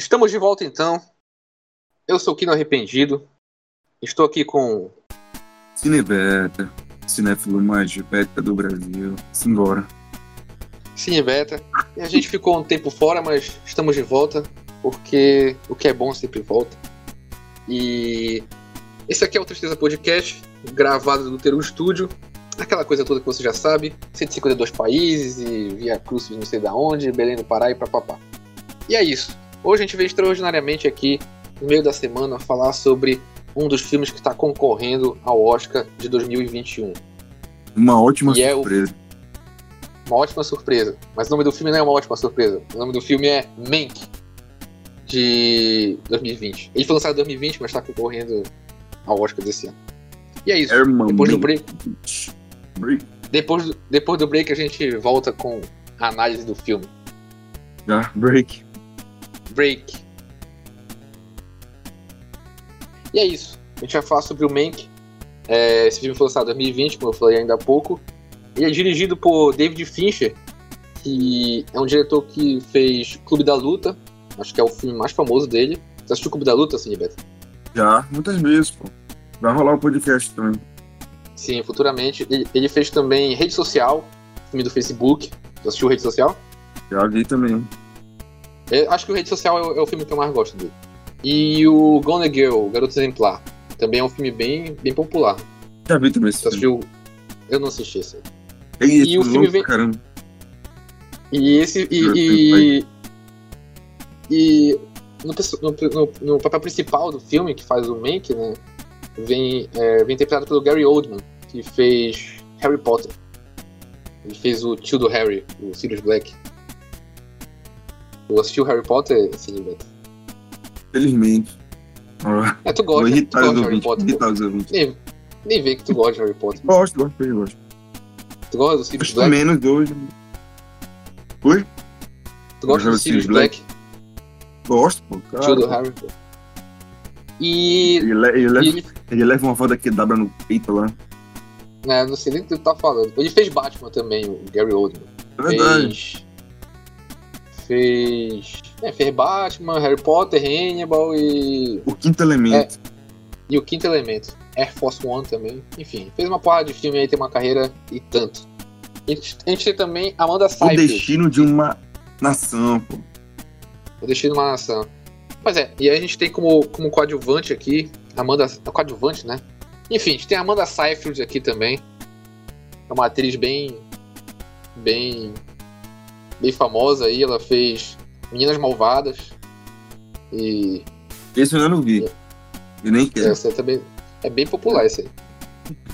Estamos de volta então. Eu sou o Kino Arrependido. Estou aqui com. Cinebeta, cinéfilo mais beta do Brasil. Simbora. Cine Beta. E a gente ficou um tempo fora, mas estamos de volta, porque o que é bom sempre volta. E esse aqui é o Tristeza Podcast, gravado no Teru Studio. Aquela coisa toda que você já sabe. 152 países e via cruzes não sei da onde, Belém do Pará e papapá. E é isso. Hoje a gente veio extraordinariamente aqui, no meio da semana, falar sobre um dos filmes que está concorrendo ao Oscar de 2021. Uma ótima E é o- surpresa. Uma ótima surpresa. Mas o nome do filme não é uma ótima surpresa. O nome do filme é Mank, de 2020. Ele foi lançado em 2020, mas está concorrendo ao Oscar desse ano. E é isso. Herman Depois do break, Break. depois, do- depois do break a gente volta com a análise do filme. Já, break. Break. E é isso. A gente vai falar sobre o Mank. É, esse filme foi lançado em 2020, como eu falei ainda há pouco. Ele é dirigido por David Fincher, que é um diretor que fez Clube da Luta. Acho que é o filme mais famoso dele. Você assistiu Clube da Luta, assim, Beto? Já, muitas vezes, pô. Vai rolar o podcast também. Sim, futuramente. Ele, ele fez também Rede Social, filme do Facebook. Você assistiu Rede Social? Já vi também. Eu acho que o Rede Social é o, é o filme que eu mais gosto dele. E o Gone Girl, Garoto Exemplar. Também é um filme bem, bem popular. Já vi também esse filme. Eu não assisti esse. Ei, e o filme filme vem- Caramba. E esse. E. E, e no- no- no papel principal do filme, que faz o Mank, né? Vem, é, vem interpretado pelo Gary Oldman, que fez Harry Potter. Ele fez o tio do Harry, o Sirius Black. Tu assistiu Harry Potter, sim, Beto? Felizmente. É, tu gosta, tu gosta de Harry. Potter. Nem, nem vê que tu gosta de Harry Potter. Gosto, gosto, eu gosto. Tu gosta do Sirius Black? menos hoje. Oi? Tu gosta do Sirius Black, Gosto, pô. tio do Cara. Harry? pô. E, Ele, le- ele leva, ele ele leva uma foda que dobra no peito lá. né, não sei nem o que tu tá falando. Ele fez Batman também, o Gary Oldman. É verdade. Fez. Fez. É, fez Batman, Harry Potter, Hannibal e. O quinto elemento. E o Quinto Elemento. Air Force One também. Enfim, fez uma porrada de filme aí, tem uma carreira e tanto. A gente, a gente tem também Amanda o Seyfried. destino de uma nação, pô. O Destino de uma Nação. Pois é, e aí a gente tem como, como coadjuvante aqui, Amanda. Coadjuvante, né? Enfim, a gente tem a Amanda Seyfried aqui também. É uma atriz bem. bem. Bem famosa aí. Ela fez Meninas Malvadas. E. Esse eu não vi. Eu nem quero. Essa também. É bem popular esse aí.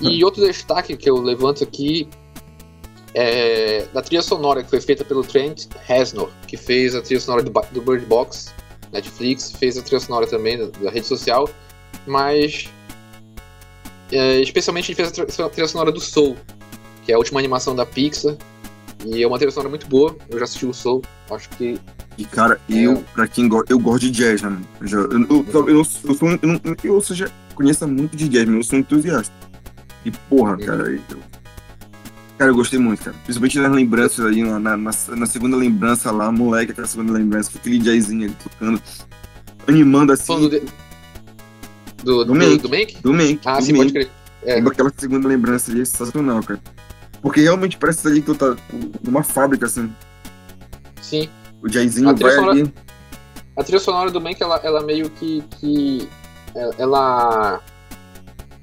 E outro destaque que eu levanto aqui é da trilha sonora que foi feita pelo Trent Reznor, que fez a trilha sonora do, do Bird Box, Netflix, fez a trilha sonora também da, da rede social, mas é, especialmente ele fez a trilha sonora do Soul, que é a última animação da Pixar, e é uma trilha sonora muito boa. Eu já assisti o Soul, acho que E, cara, É. eu, pra quem gosta, eu gosto de jazz, né? mano? Eu, já- eu, eu, eu, eu, sou- eu sou eu não, eu seja, conheça muito de jazz, mas eu sou entusiasta. E, porra, Uhum. cara, eu, cara, eu gostei muito, cara. Principalmente nas lembranças aí, na, na, na- segunda lembrança lá, moleque, aquela segunda lembrança, com aquele jazzinho ali tocando, animando assim, falando de- do, do, Do do, do Mank. Ah, do sim, pode crer. É. Aquela segunda lembrança ali é sensacional, cara. Porque realmente parece ali que tu tá numa fábrica, assim. Sim. O trilha vai sonora- ali. A trilha sonora do Mank, ela, ela meio que. que ela,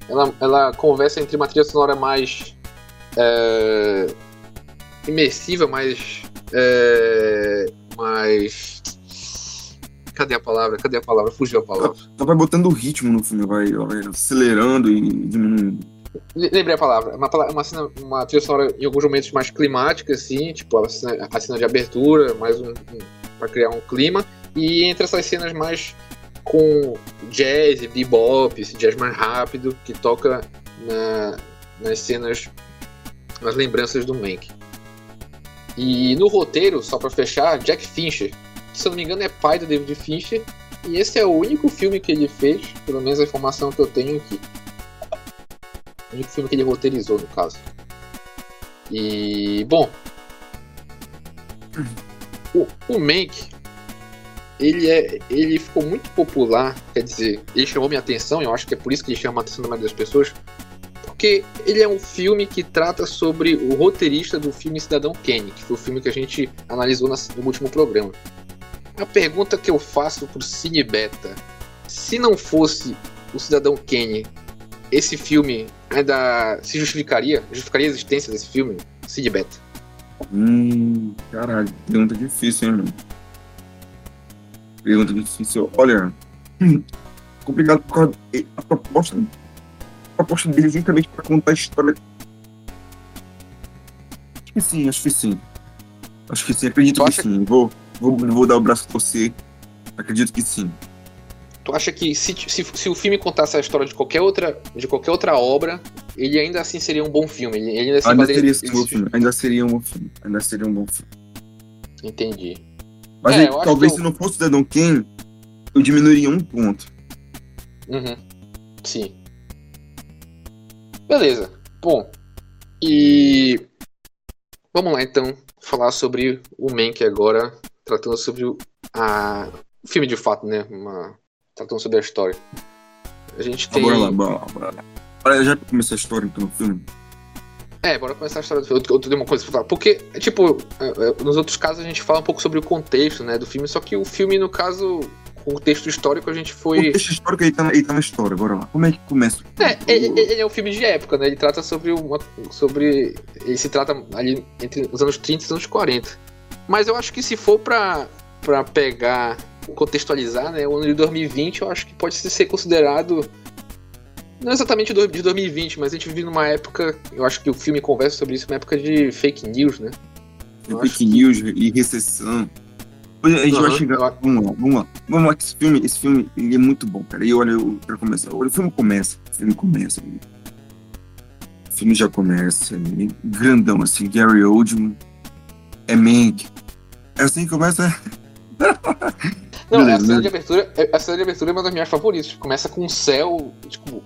ela. Ela conversa entre uma trilha sonora mais. é, imersiva, mais. é, mais. Cadê a palavra? Cadê a palavra? Fugiu a palavra. Ela vai botando ritmo no filme, vai, ela vai acelerando e diminuindo. Le- Lembrei a palavra. Uma, uma, cena, uma trilha sonora em alguns momentos mais climática, assim, tipo a cena, a cena de abertura, mais um, um para criar um clima. E entre essas cenas mais com jazz bebop, esse jazz mais rápido, que toca na- nas cenas, nas lembranças do Mank. E no roteiro, só pra fechar, Jack Fincher, que se eu não me engano é pai do David Fincher, e esse é o único filme que ele fez, pelo menos a informação que eu tenho aqui. Único filme que ele roteirizou, no caso. E, bom. O, o Mank, ele, é, ele ficou muito popular, quer dizer, ele chamou minha atenção, eu acho que é por isso que ele chama a atenção da maioria das pessoas, porque ele é um filme que trata sobre o roteirista do filme Cidadão Kane, que foi o filme que a gente analisou no último programa. A pergunta que eu faço pro Cine Beta, se não fosse o Cidadão Kane, esse filme ainda se justificaria? Justificaria a existência desse filme? Cine Beta. Hum, caralho, pergunta difícil, hein, mano? Pergunta difícil. Olha, complicado por causa a proposta, a proposta dele é justamente para contar a história. Acho que sim, acho que sim. Acho que sim, acredito que sim. Vou, vou, vou dar o braço a você. Acredito que sim. Tu acha que se, se, se, o filme contasse a história de qualquer outra, de qualquer outra obra, ele ainda assim seria um bom filme? Ele, ele ainda, ainda, seria esse bom filme. ainda seria um bom filme. Ainda seria um bom filme. Entendi. Mas é, talvez eu... se não fosse o Cidadão Kane, eu diminuiria um ponto. Uhum. Sim. Beleza. Bom. E. Vamos lá então falar sobre o Mank agora, tratando sobre o, a, o filme de fato, né? Uma, tratando sobre a história. A gente tem. bora lá, bora lá, bora lá. Já começou a história então no filme. É, bora começar a história do filme. Eu, tenho uma coisa pra falar. Porque, tipo, é, é, nos outros casos a gente fala um pouco sobre o contexto, né, do filme, só que o filme, no caso, o contexto histórico a gente foi. O contexto histórico ele tá, ele tá na história, bora lá. Como é que começa? É, ele, ele, é um filme de época, né? Ele trata sobre uma. sobre. Ele se trata ali entre os anos 30 e os anos 40. Mas eu acho que se for pra, pra pegar, contextualizar, né? O ano de 2020 eu acho que pode ser considerado não exatamente de 2020, mas a gente vive numa época, eu acho que o filme conversa sobre isso, uma época de fake news, né? Eu fake news que... e recessão. A gente uhum, vai chegar. Vamos lá, vamos lá. Vamos lá, esse filme, esse filme ele é muito bom, cara. E olha, eu, pra começar, olha, o filme começa. O filme começa. O filme já começa. Grandão, assim, Gary Oldman. É Mank. É assim que começa. Não, Beleza, a cena né? de abertura, a cena de abertura é uma das minhas favoritas. Começa com um céu, tipo,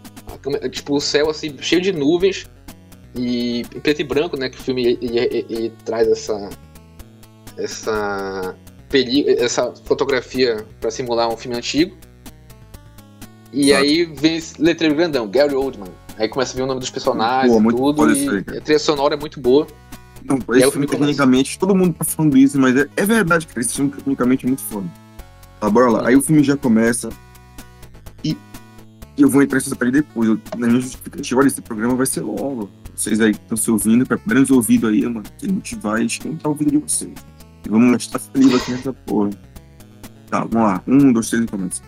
tipo o céu assim cheio de nuvens e preto e branco, né? Que o filme ele, ele, ele traz essa essa essa fotografia para simular um filme antigo. E aí vem esse letreiro grandão, Gary Oldman. Aí começa a ver o nome dos personagens e tudo. E a trilha sonora é muito boa. Não, esse filme, tecnicamente, todo mundo tá falando isso, mas é, é verdade, cara. Esse filme tecnicamente é muito foda. Tá, bora lá. Aí o filme já começa. E eu vou entrar nessa parte depois. Eu, na minha justificativa, olha, esse programa vai ser longo. Vocês aí que estão se ouvindo, preparando os ouvidos aí, mano. Que a gente vai esquentar o vídeo de vocês. E vamos gastar saliva aqui nessa porra. Tá, vamos lá. Um, dois, três e começa.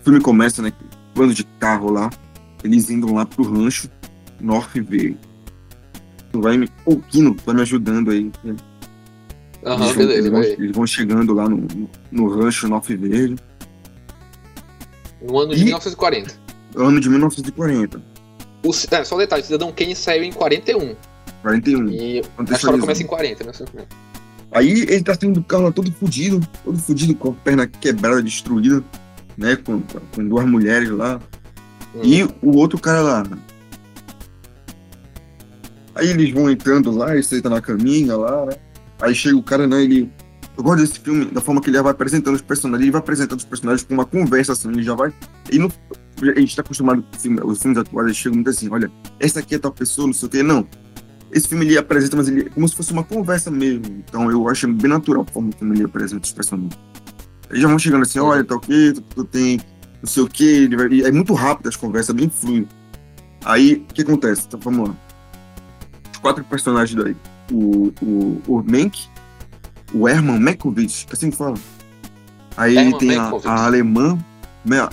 O filme começa, né? Bando de carro lá. Eles indo lá pro rancho North Verde. Tu vai me. Ô, Kino, tá me ajudando aí. Né? Aham, eles, beleza, eles, vão, eles vão chegando lá no, no, rancho North Verde. No ano de e... 1940. Ano de 1940. O, é, só um detalhe, o Cidadão Kane saiu em 41. 41. E a história começa em 40, né? Aí ele tá saindo do carro lá todo fudido, todo fudido, com a perna quebrada, destruída, né? Com, com duas mulheres lá. Hum. E o outro cara lá. Aí eles vão entrando lá, ele senta na caminha lá, né? Aí chega o cara, né? Ele. Eu gosto desse filme, da forma que ele vai apresentando os personagens, ele vai apresentando os personagens com uma conversa, assim, ele já vai. E a gente tá acostumado com filme, os filmes atuais, eles chegam muito assim, olha, essa aqui é tal pessoa, não sei o quê. Não. Esse filme ele apresenta, mas ele é como se fosse uma conversa mesmo. Então eu acho bem natural a forma como ele apresenta os personagens. Eles já vão chegando assim, olha, tá ok, tu, tu tem não sei o quê. é muito rápido as conversas, bem fluido. Aí, o que acontece? Então vamos lá. Os quatro personagens daí o, o, o Menck, o Herman Mekovic, assim que fala. Aí Herman tem a, a, alemã,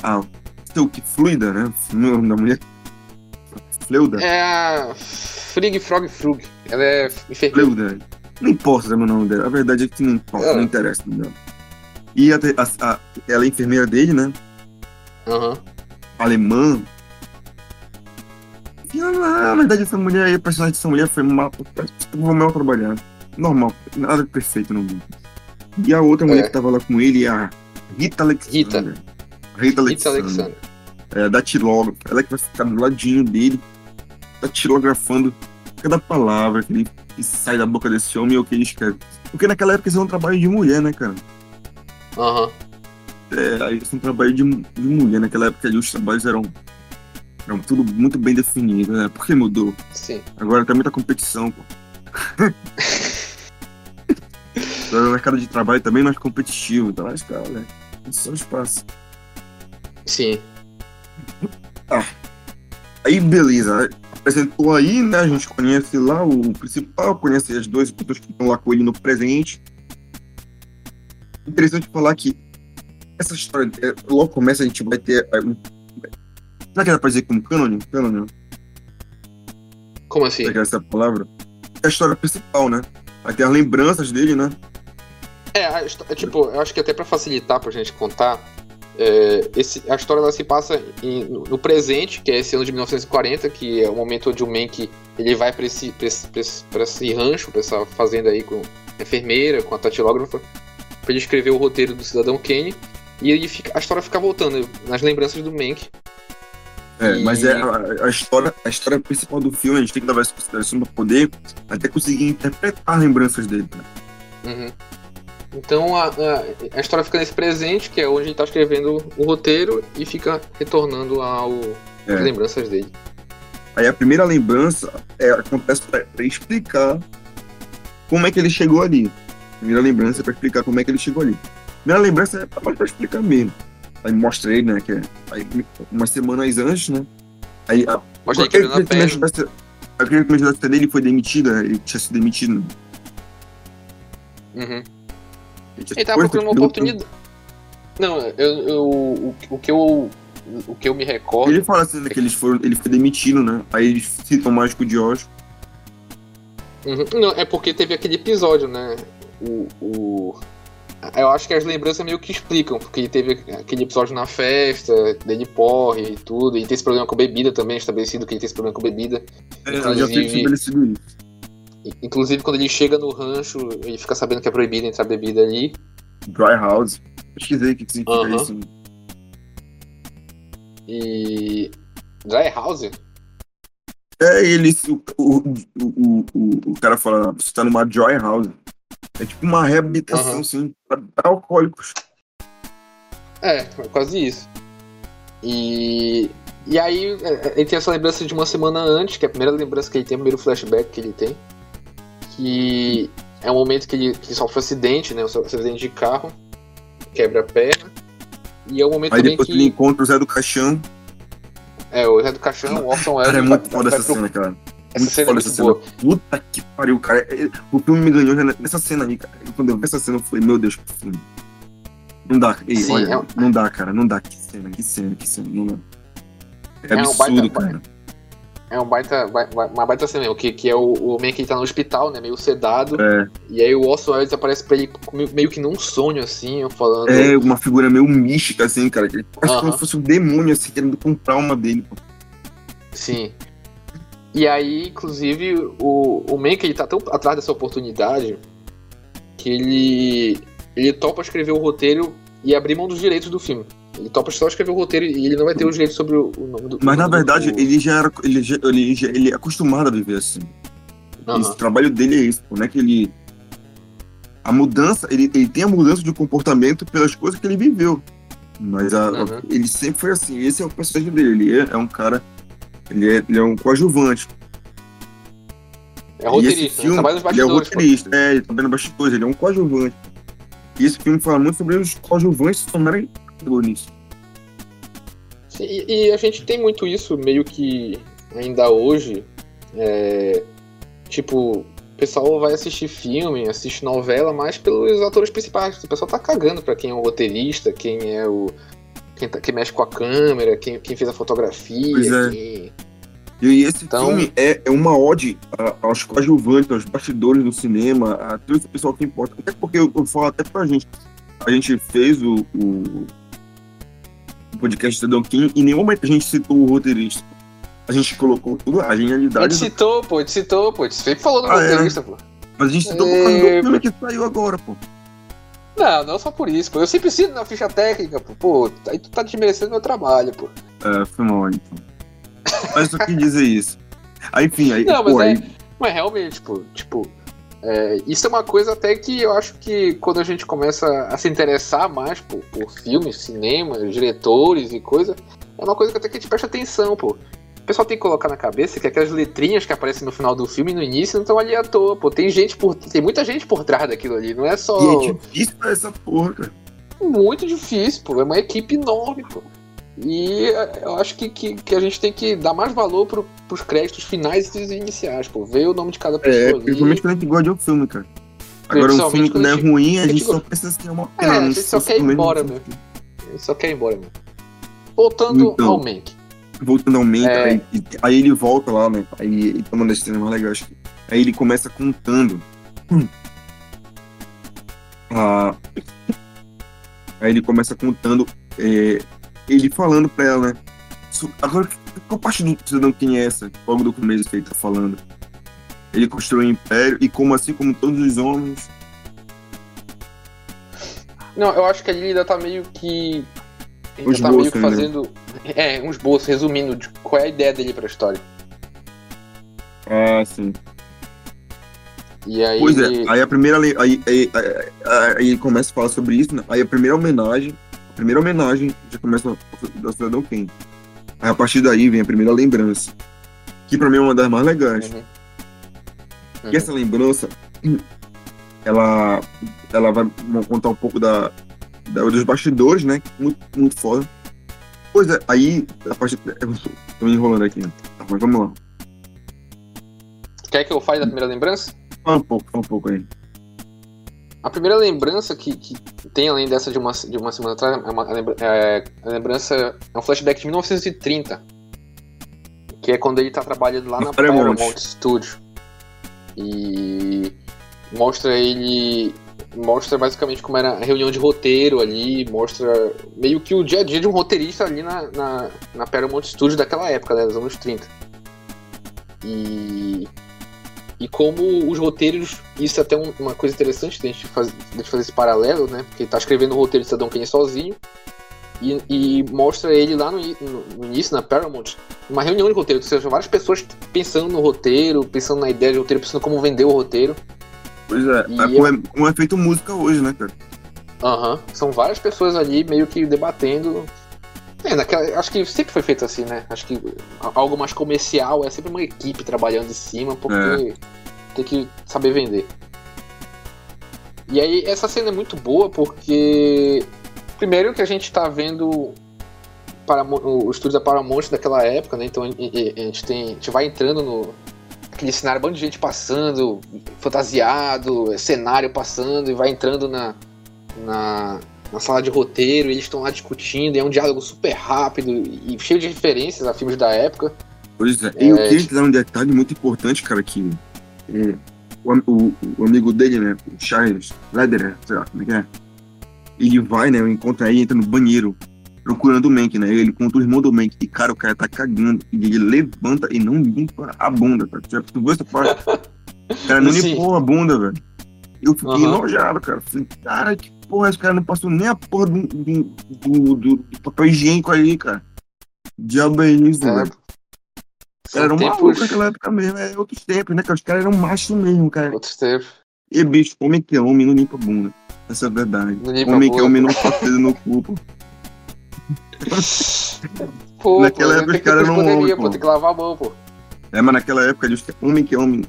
a, a que fluida, né? O nome da mulher. Fleuda. É a Frig Frog Frug. Ela é enfermeira. Fleuda. Não importa o nome dela. A verdade é que não importa, é. não interessa o nome dela. E a, a, ela é enfermeira dele, né? Aham. Uhum. Alemã, na verdade, essa mulher aí, a personagem dessa mulher foi mal, mal trabalhado. Normal, nada perfeito no mundo. E a outra mulher é. que tava lá com ele é a Rita Alexandra. Rita. Rita Alexandra. Rita Alexandra. É, da tilógrafa. Ela é que vai ficar do ladinho dele, tá tilografando cada palavra que, ele, que sai da boca desse homem ou que ele escreve. Porque naquela época isso é um trabalho de mulher, né, cara? Aham. Uhum. É, isso é um trabalho de, de mulher. Naquela época ali os trabalhos eram, eram tudo muito bem definido, né? Por que mudou? Sim. Agora tem muita competição, pô. O mercado de trabalho também é mais competitivo, então mas, cara, né? É um espaço. Sim. Aí, beleza. Apresentou aí, né? A gente conhece lá o principal, conhece as duas pessoas que estão lá com ele no presente. Interessante falar que essa história, é, logo começa, a gente vai ter. Será que dá pra dizer como canon? Canon, Como assim? será que é essa palavra? É a história principal, né? Ter as lembranças dele, né? É, a é, tipo, eu acho que até pra facilitar pra gente contar, é, esse, a história ela se passa em- no, presente, que é esse ano de 1940, que é o momento onde o Mank ele vai pra esse, pra esse, pra esse, pra esse rancho, pra essa fazenda aí com a enfermeira, com a tatilógrafa, pra ele escrever o roteiro do Cidadão Kane. E ele fica, a história fica voltando nas lembranças do Mank. É, E- mas é a, a história, a história principal do filme, a gente tem que levar em consideração pra poder até conseguir interpretar as lembranças dele. né? Uhum. Então a, a, a história fica nesse presente, que é onde ele tá escrevendo o roteiro, e fica retornando ao, É. às lembranças dele. Aí a primeira lembrança é, acontece pra, pra explicar como é que ele chegou ali. Primeira lembrança é pra explicar como é que ele chegou ali. Primeira lembrança é pra explicar mesmo. Aí mostra ele, né? Que é, aí, umas semanas antes, né? Aí a, Mostra a que me ajudasse- aquele que me ajudasse dele ele foi demitido, né, ele tinha sido demitido. Uhum. Ele, Ele tava procurando uma oportunidade. Não, eu, eu, o, o que eu. O que eu me recordo. Ele fala assim, né, que eles foram, ele foi demitido, né? Aí eles citam o mágico de Oz. Uhum. Não, é porque teve aquele episódio, né? O, o. Eu acho que as lembranças meio que explicam, porque teve aquele episódio na festa, dele porre e tudo, e tem esse problema com bebida também, estabelecido que ele tem esse problema com bebida. É, já Inclusive- estabelecido isso. Inclusive, quando ele chega no rancho, ele fica sabendo que é proibido entrar bebida ali. Dry House. Pesquisei o que significa Aham. isso. E. Dry House? É, ele, o, o, o, o, o cara fala, você tá numa Joy House. É tipo uma reabilitação, Aham. assim, pra pra alcoólicos. É, quase isso. E. E aí, é, ele tem essa lembrança de uma semana antes, que é a primeira lembrança que ele tem, o primeiro flashback que ele tem. Que é um momento que ele, que ele sofre um acidente, né? Um acidente de carro, quebra a perna. E é o momento Aí também depois que. ele encontra o Zé do Caixão. É, o Zé do Caixão, o Orson Welles. Cara, é muito foda essa pro- cena, cara. Essa muito cena é muito essa cena. boa. Puta que pariu, cara. É, O filme me ganhou nessa cena aí, cara. Quando eu vi essa cena, eu falei, meu Deus, que filme. Não dá. Ei, Sim, olha, é um- não dá, cara. Não dá. Que cena, que cena, que cena. Não dá. É, É um absurdo, baita- cara. É um baita, ba- ba- uma baita cena mesmo, que, que é o, o homem que tá no hospital, né? Meio sedado. É, E aí o Orson Welles aparece pra ele meio- que num sonho, assim, falando. é uma figura meio mística, assim, cara. que Quase Aham. como se fosse um demônio, assim, querendo comprar uma dele. pô. Sim. E aí, inclusive, o, o Mank, ele tá tão atrás dessa oportunidade que ele, ele topa escrever o roteiro e abrir mão dos direitos do filme. Ele topa só escrever o roteiro e ele não vai ter os direitos sobre o, o nome do Mas na verdade, do- ele já era. Ele, já, ele, já- ele é acostumado a viver assim. Aham. Esse trabalho dele é isso, pô, não é que ele. A mudança, ele, ele tem a mudança de comportamento pelas coisas que ele viveu. Mas a- Uhum. ele sempre foi assim. Esse é o personagem dele. Ele é, é um cara. Ele é, ele é um coadjuvante. É roteirista, né? filme, trabalha nos ele é bastidores. pô. roteirista, é, ele trabalha nos bastidores, ele é um coadjuvante. E esse filme fala muito sobre os coadjuvantes se tornarem protagonistas. Sim, E, e a gente tem muito isso, meio que ainda hoje. é, tipo, o pessoal vai assistir filme, assiste novela, mais pelos atores principais. O pessoal tá cagando pra quem é o roteirista, quem é o. Quem, tá- quem mexe com a câmera, quem, quem fez a fotografia. Pois é. quem- E esse Então- filme é, é uma ode a- aos coadjuvantes, aos bastidores do cinema, a todo esse pessoal que importa. Até porque eu, eu falo até pra gente. A gente fez o, o, o podcast Cidadão King e em nenhum momento a gente citou o roteirista. A gente colocou tudo, a A genialidade. gente citou, pô, a gente citou, pô. A gente sempre falou do Ah, é? roteirista, pô. Mas a gente citou por causa do É, filme que saiu agora, pô. Não, não só por isso, pô. Eu sempre cito na ficha técnica, pô. Pô, aí tu tá desmerecendo meu trabalho, pô. É, foi mal, então. Mas só quis dizer isso. Aí, enfim, aí, Não, mas pô, é- aí, Mas realmente, pô, tipo. É, isso é uma coisa até que eu acho que quando a gente começa a se interessar mais por, por filmes, cinema, diretores e coisa, é uma coisa que até que a gente presta atenção, pô. O pessoal tem que colocar na cabeça que aquelas letrinhas que aparecem no final do filme e no início não estão ali à toa, pô. Tem gente por. Tem muita gente por trás daquilo ali, não é só. E é difícil pra essa porra, cara. Muito difícil, pô. É uma equipe enorme, pô. E eu acho que, que, que, a gente tem que dar mais valor pro, pros créditos finais e iniciais, pô. Ver o nome de cada pessoa. É, principalmente quando a gente gosta de um filme, cara. Agora, um filme que não é ruim, a gente, só pensa assim, é uma pena. É, a gente só quer ir embora, meu. A gente só quer ir embora, meu. Voltando então, ao Mank. Voltando ao Mank, é... aí, aí, ele volta lá, né? Aí ele tá uma das cenas mais legais. Aí ele começa contando. Hum. Ah, aí ele começa contando. É, ele falando pra ela, né? Agora, qual parte do cidadão quem é essa? Logo do começo que ele tá falando. Ele construiu um império e como assim como todos os homens. Não, eu acho que ali ainda tá meio que. Ele tá meio que né? fazendo. Né? É, um esboço, resumindo de qual é a ideia dele pra história. Ah, sim. E aí. Pois é, aí a primeira. Aí, aí, aí, aí ele começa a falar sobre isso, né? Aí a primeira homenagem. A primeira homenagem já começa da Cidadão Kane. Aí a partir daí vem a primeira lembrança. Que pra mim é uma das mais legais. Uhum. Uhum. E essa lembrança, ela, ela vai contar um pouco da, dos bastidores, né? Muito, muito foda. Pois é, aí, a partir. Eu tô me enrolando aqui, né? Mas vamos lá. Quer que eu fale da primeira lembrança? Fala um pouco, fala um pouco aí. A primeira lembrança que, que tem, além dessa de uma, de uma semana atrás, é uma, é, a lembrança é um flashback de 1930. Que é quando ele tá trabalhando lá na Paramount Studio. E mostra ele. Mostra basicamente como era a reunião de roteiro ali, mostra meio que o dia a dia de um roteirista ali na, na, na Paramount Studios daquela época, né, dos anos 30. E. E como os roteiros, isso é até uma coisa interessante de a gente fazer, de fazer esse paralelo, né? Porque tá escrevendo o roteiro de Cidadão Kane sozinho, e, e, mostra ele lá no, no, no, início, na Paramount, uma reunião de roteiro, ou seja, várias pessoas pensando no roteiro, pensando na ideia de roteiro, pensando como vender o roteiro. Pois é, e é como, é como é feito música hoje, né, cara? Aham, uhum. são várias pessoas ali meio que debatendo. É, naquela, acho que sempre foi feito assim, né? Acho que algo mais comercial é sempre uma equipe trabalhando em cima, porque é. tem que saber vender. E aí, essa cena é muito boa porque Primeiro que a gente está vendo para o estúdio da Paramount daquela época, né? Então a gente, tem, a gente vai entrando no aquele cenário, um bando de gente passando, fantasiado, cenário passando, e vai entrando na, na, na sala de roteiro, e eles estão lá discutindo, e é um diálogo super rápido e cheio de referências a filmes da época. Pois é, e eu é, queria te dar um detalhe muito importante, cara, que é, o, o, o, amigo dele, né, o Charles Lederer, sei lá como é que é, ele vai, né? Encontra aí, entra no banheiro procurando o Mank, né? Ele conta o irmão do Mank. E, cara, o cara tá cagando. E ele levanta e não limpa a bunda, cara. Tu viu essa parte? O cara não Sim. limpou a bunda, velho. Eu fiquei uhum. enojado, cara. Falei, cara, que porra, esse cara não passou nem a porra do, do, do, do papel higiênico ali, cara. Diabo é isso, é. velho. Era um tempos... maluco naquela época mesmo. É outros tempos, né, cara? Os caras eram machos mesmo, cara. Outros tempos. E, bicho, homem que é homem não limpa a bunda. Essa é a verdade. Homem que é homem não faz dedo no cu, pô. naquela época os caras não homem, pô. Tem que lavar a mão, pô. É, mas naquela época, homem que é homem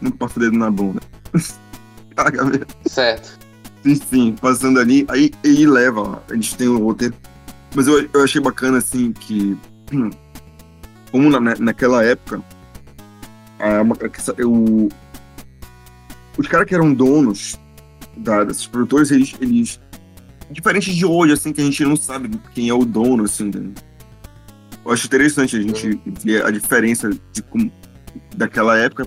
não passa dedo na bunda. Caga mesmo. Certo. Enfim, passando ali, aí ele leva, ó, a gente tem o roteiro. Mas eu, eu achei bacana, assim, que como na, naquela época, a, eu, os caras que eram donos da, desses produtores, eles, eles. Diferente de hoje, assim, que a gente não sabe quem é o dono, assim. Né? Eu acho interessante a gente ver a diferença de como, daquela época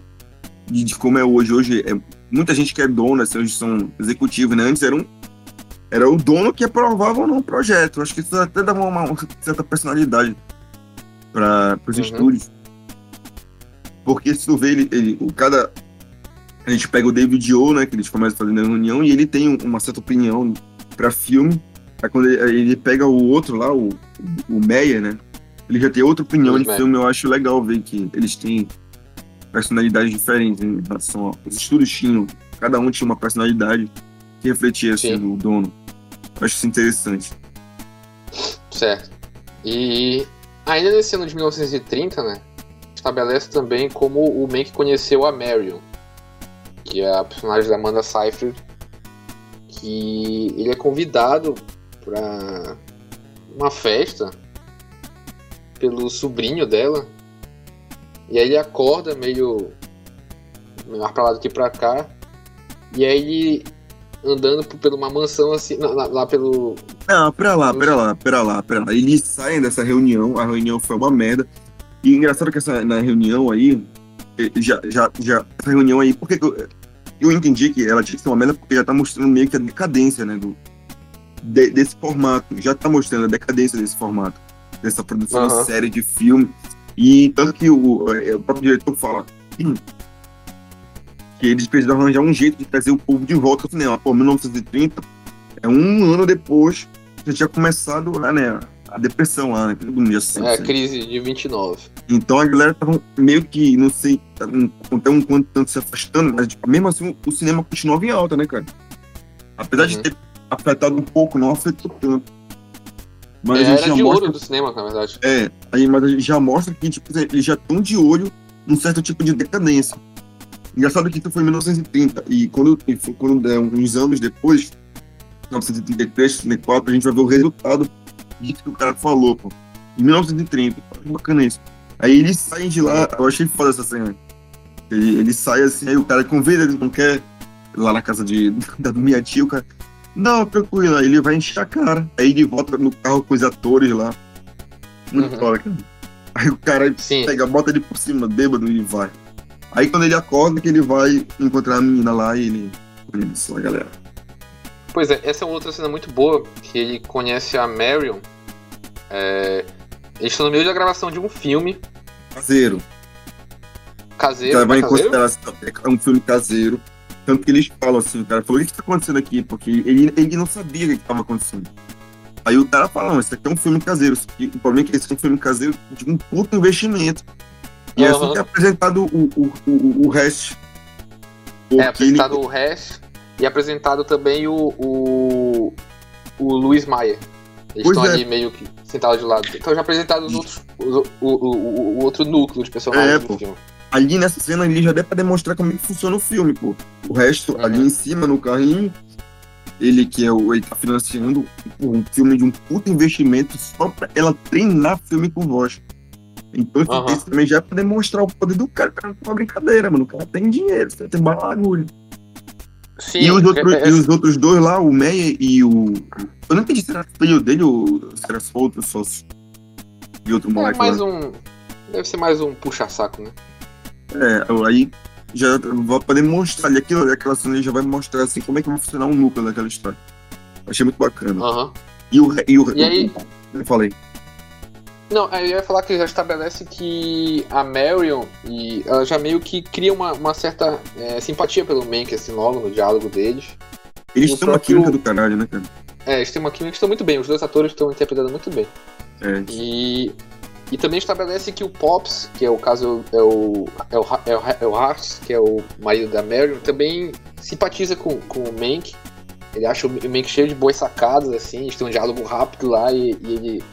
e de como é hoje. Hoje é muita gente que é dono, assim, hoje são executivos, né? Antes era um, era o dono que aprovava ou não o projeto. Acho que isso até dava uma, uma certa personalidade para os uhum. estúdios. Porque se tu vê, ele, ele, o cada a gente pega o David O, né, que eles começam fazendo a reunião, e ele tem uma certa opinião para filme. Aí quando ele, ele, pega o outro lá, o, o Meyer, né, ele já tem outra opinião de filme. Eu acho legal ver que eles têm personalidades diferentes em relação aos estudos tinham. Cada um tinha uma personalidade que refletia assim, Sim. o dono. Eu acho isso interessante. Certo. E ainda nesse ano de 1930, né? Estabelece também como o Mank conheceu a Marion, que é a personagem da Amanda Seyfried, que ele é convidado para uma festa pelo sobrinho dela. E aí ele acorda meio, mais pra lá do que pra cá. E aí ele andando por, por uma mansão assim, lá, lá- pelo. Não, pera lá, pera lá, pera lá, pera lá. Eles saem dessa reunião, a reunião foi uma merda. E engraçado que essa, na reunião aí, eh, já, já, já, essa reunião aí, porque eu, eu entendi que ela tinha que ser uma merda porque já tá mostrando meio que a decadência, né, do, de- desse formato. Já tá mostrando a decadência desse formato, dessa produção Aham. de série de filme. E tanto que o, o próprio diretor fala hum, que eles precisam arranjar um jeito de trazer o povo de volta ao cinema. Pô, 1930 é um ano depois já tinha começado né, a depressão lá, né? Todo mundo sabe. É, crise de 29. Então a galera tava meio que, não sei, um- até um quanto tanto se afastando, mas tipo, mesmo assim o cinema continuava em alta, né, cara? Apesar de Uhum. ter afetado um pouco, não afetou tanto. Mas É, a gente era já de mostra, ouro do cinema, na verdade. é, aí, mas a gente já mostra que tipo, eles já estão de olho num certo tipo de decadência. Engraçado que isso foi em 1930, e quando, e quando der uns anos depois, 1933, 34, a gente vai ver o resultado disso que o cara falou, pô. Em 1930, que bacana isso. Aí eles saem de lá, eu achei foda essa cena. Ele, ele sai assim, aí o cara convida, ele não quer lá na casa de, da minha tia, o cara. Não, tranquilo, aí ele vai encher a cara. Aí ele volta no carro com os atores lá. Muito Uhum. foda, cara. Aí o cara Sim. pega, bota ele por cima, bêbado, e vai. Aí quando ele acorda, que ele vai encontrar a menina lá e ele. Olha só, galera. Pois é, essa é outra cena muito boa, que ele conhece a Marion. É, eles estão no meio da gravação de um filme Caseiro. caseiro. Vai é caseiro? considerar é um filme caseiro. Tanto que eles falam assim, o cara falou, o que que tá acontecendo aqui? Porque ele, ele não sabia o que que tava acontecendo. Aí o cara fala, não, esse aqui é um filme caseiro. Só O problema é que esse é um filme caseiro de um puto investimento. E é assim Aham. que é apresentado o, o, o, o resto. É apresentado ele, o Hash e apresentado também o, o, o Luiz Maia. Eles Pois estão é. ali meio que sentados de lado. Então já apresentado os outros, o, o, o, o outro núcleo de personagens É, do pô. filme. ali nessa cena ali já deu pra demonstrar como é que funciona o filme, pô. O resto, Uhum. ali em cima, no carrinho, ele que é o. Ele tá financiando um filme de um puto investimento só pra ela treinar filme com voz. Então Aham. isso também já é pra demonstrar o poder do cara, cara, não é uma brincadeira, mano. O cara tem dinheiro, você tem bagulho. Sim, E os, outros, é- e os outros dois lá, o Meyer e o. Eu não entendi se era filho dele ou se era só outro sócio. E outro é moleque mais lá. um. Deve ser mais um puxa-saco, né? É, aí já vai poder mostrar ali aquilo, aquela cena já vai mostrar assim como é que vai funcionar o núcleo daquela história. Achei muito bacana. Aham. E o. E, o, E aí? Eu falei. Não, eu ia falar que já estabelece que a Marion e ela já meio que cria uma, uma certa é, simpatia pelo Mank, assim, logo no diálogo deles. Eles O têm uma química do caralho, né, cara? É, eles têm uma química que estão muito bem, os dois atores estão interpretando muito bem. É. E, e também estabelece que o Pops, que é o caso é o é o, é o, é o Hart, que é o marido da Marion, também simpatiza com, com o Mank. Ele acha o Mank cheio de boas sacadas, assim, eles têm um diálogo rápido lá e, e ele